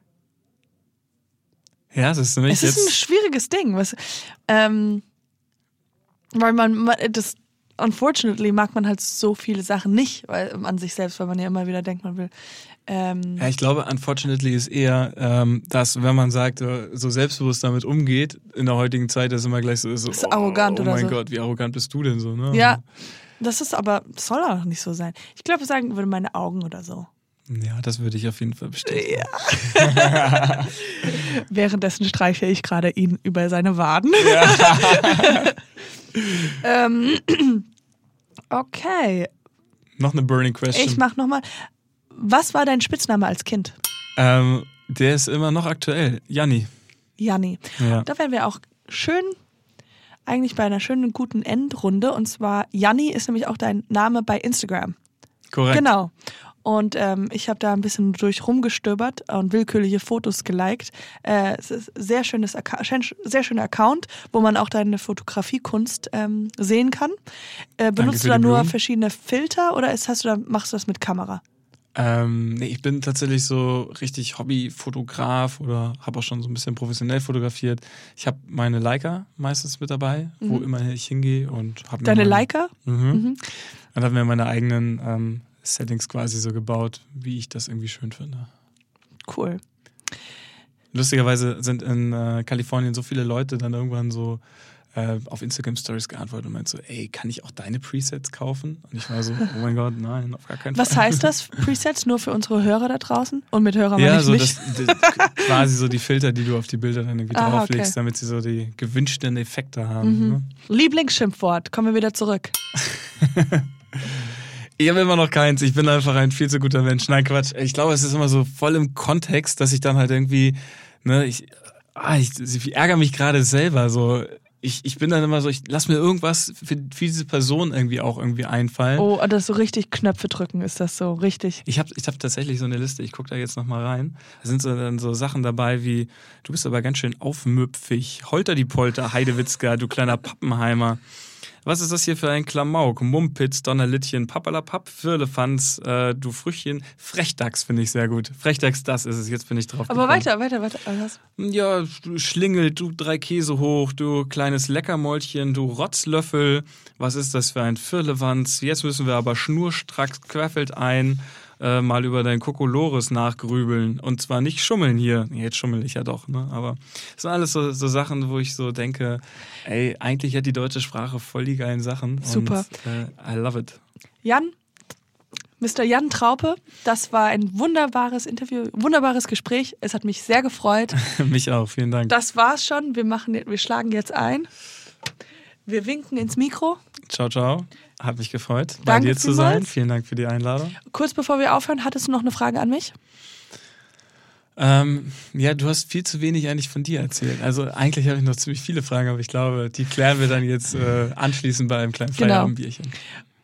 Ja, das ist nämlich Es ist ein schwieriges Ding. Was, ähm, weil man, man, das, unfortunately mag man halt so viele Sachen nicht weil, an sich selbst, weil man ja immer wieder denkt, man will. Ähm, Ja, ich glaube, unfortunately ist eher, ähm, dass, wenn man sagt, äh, so selbstbewusst damit umgeht, in der heutigen Zeit, ist immer gleich so, so Ist arrogant oh, oh oder mein so. Gott, wie arrogant bist du denn so, ne? ja, das ist aber, das soll auch nicht so sein. Ich glaube, sagen würde meine Augen oder so. Ja, das würde ich auf jeden Fall bestätigen. Währenddessen streiche ich gerade ihn über seine Waden. ähm, okay, Noch eine Burning Question. ich mach nochmal. Was war dein Spitzname als Kind? ähm, der ist immer noch aktuell. Janni. Janni. Ja. Da wären wir auch schön, eigentlich bei einer schönen, guten Endrunde. Und zwar, Janni ist nämlich auch dein Name bei Instagram. Korrekt. Genau. Und ähm, ich habe da ein bisschen durch rumgestöbert und willkürliche Fotos geliked. Äh, es ist ein sehr schönes, sehr schöner Account, wo man auch deine Fotografiekunst ähm, sehen kann. Äh, benutzt du da nur verschiedene Filter oder ist, hast du da, machst du das mit Kamera? Ähm, nee, ich bin tatsächlich so richtig Hobbyfotograf oder habe auch schon so ein bisschen professionell fotografiert. Ich habe meine Leica meistens mit dabei, wo immer ich hingehe und habe Mhm. Deine meine, Leica? Mhm. Und habe mir meine eigenen ähm, Settings quasi so gebaut, wie ich das irgendwie schön finde. Cool. Lustigerweise sind in äh, Kalifornien so viele Leute dann irgendwann so äh, auf Instagram Stories geantwortet und meinte so, ey, kann ich auch deine Presets kaufen? Und ich war so, oh mein Gott, nein, auf gar keinen Was Fall. heißt das, Presets, nur für unsere Hörer da draußen? Und mit Hörer meine Ja, ich so mich. das, das, quasi so die Filter, die du auf die Bilder dann irgendwie Ah, drauflegst, okay. damit sie so die gewünschten Effekte haben. Ne? Lieblingsschimpfwort, kommen wir wieder zurück. Ich habe immer noch keins. Ich bin einfach ein viel zu guter Mensch. Nein, Quatsch. Ich glaube, es ist immer so voll im Kontext, dass ich dann halt irgendwie, ne, ich, ah, ich, ich ärgere mich gerade selber. So, ich, ich bin dann immer so, ich lass mir irgendwas für, für diese Person irgendwie auch irgendwie einfallen. Oh, das so richtig Knöpfe drücken ist das so, richtig. Ich habe ich hab tatsächlich so eine Liste, ich gucke da jetzt nochmal rein. Da sind so dann so Sachen dabei wie, du bist aber ganz schön aufmüpfig, Holter die Polter, Heidewitzka, du kleiner Pappenheimer. Was ist das hier für ein Klamauk? Mumpitz, Donnerlittchen, Pappalapapp, Firlefanz, äh, du Früchtchen, Frechdachs finde ich sehr gut. Frechdachs, das ist es, jetzt bin ich drauf Aber gekommen. weiter, weiter, weiter. Was? Ja, du Schlingel, du drei Käse hoch, du kleines Leckermäulchen, du Rotzlöffel. Was ist das für ein Firlewanz? Jetzt müssen wir aber schnurstracks quaffelt ein äh, mal über dein Kokolores nachgrübeln. Und zwar nicht schummeln hier. Jetzt schummel ich ja doch, ne? Aber das sind alles so, so Sachen, wo ich so denke, ey, eigentlich hat die deutsche Sprache voll die geilen Sachen. Super. Und, äh, I love it. Jan, Mr. Jan Traupe, das war ein wunderbares Interview, wunderbares Gespräch. Es hat mich sehr gefreut. Mich auch, vielen Dank. Das war's schon. Wir, machen, wir schlagen jetzt ein. Wir winken ins Mikro. Ciao, ciao. Hat mich gefreut, bei Danke dir zu sein. vielmals. Vielen Dank für die Einladung. Kurz bevor wir aufhören, hattest du noch eine Frage an mich? Ähm, ja, du hast viel zu wenig eigentlich von dir erzählt. Also eigentlich habe ich noch ziemlich viele Fragen, aber ich glaube, die klären wir dann jetzt äh, anschließend bei einem kleinen Genau. Feierabendbierchen.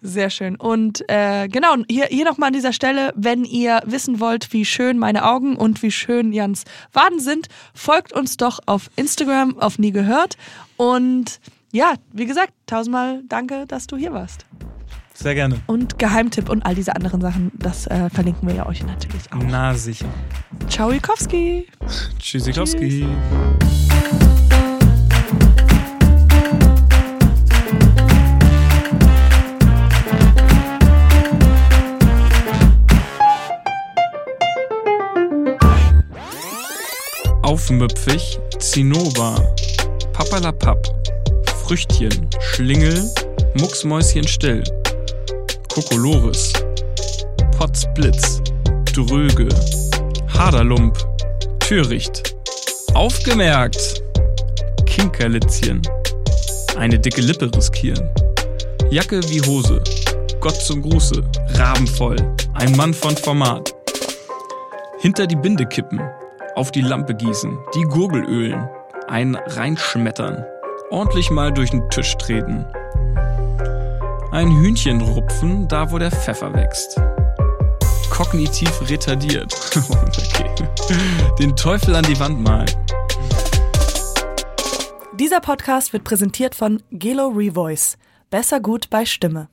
Sehr schön. Und äh, genau, hier, hier nochmal an dieser Stelle, wenn ihr wissen wollt, wie schön meine Augen und wie schön Jans Waden sind, folgt uns doch auf Instagram auf Nie gehört. Und ja, wie gesagt, tausendmal danke, dass du hier warst. Sehr gerne. Und Geheimtipp und all diese anderen Sachen, das äh, verlinken wir ja euch natürlich auch. Na sicher. Ciao, Ikowski. Tschüssikowski. Aufmüpfig, Zinnober, Pappalapapp, Früchtchen, Schlingel, Mucksmäuschen still, Kokolores, Potzblitz, Dröge, Haderlump, Töricht, aufgemerkt, Kinkerlitzchen, eine dicke Lippe riskieren, Jacke wie Hose, Gott zum Gruße, rabenvoll, ein Mann von Format, hinter die Binde kippen, auf die Lampe gießen, die Gurgel ölen, ein reinschmettern, ordentlich mal durch den Tisch treten, ein Hühnchen rupfen, da wo der Pfeffer wächst kognitiv retardiert. okay. Den Teufel an die Wand malen. Dieser Podcast wird präsentiert von Gelo Revoice. Besser gut bei Stimme.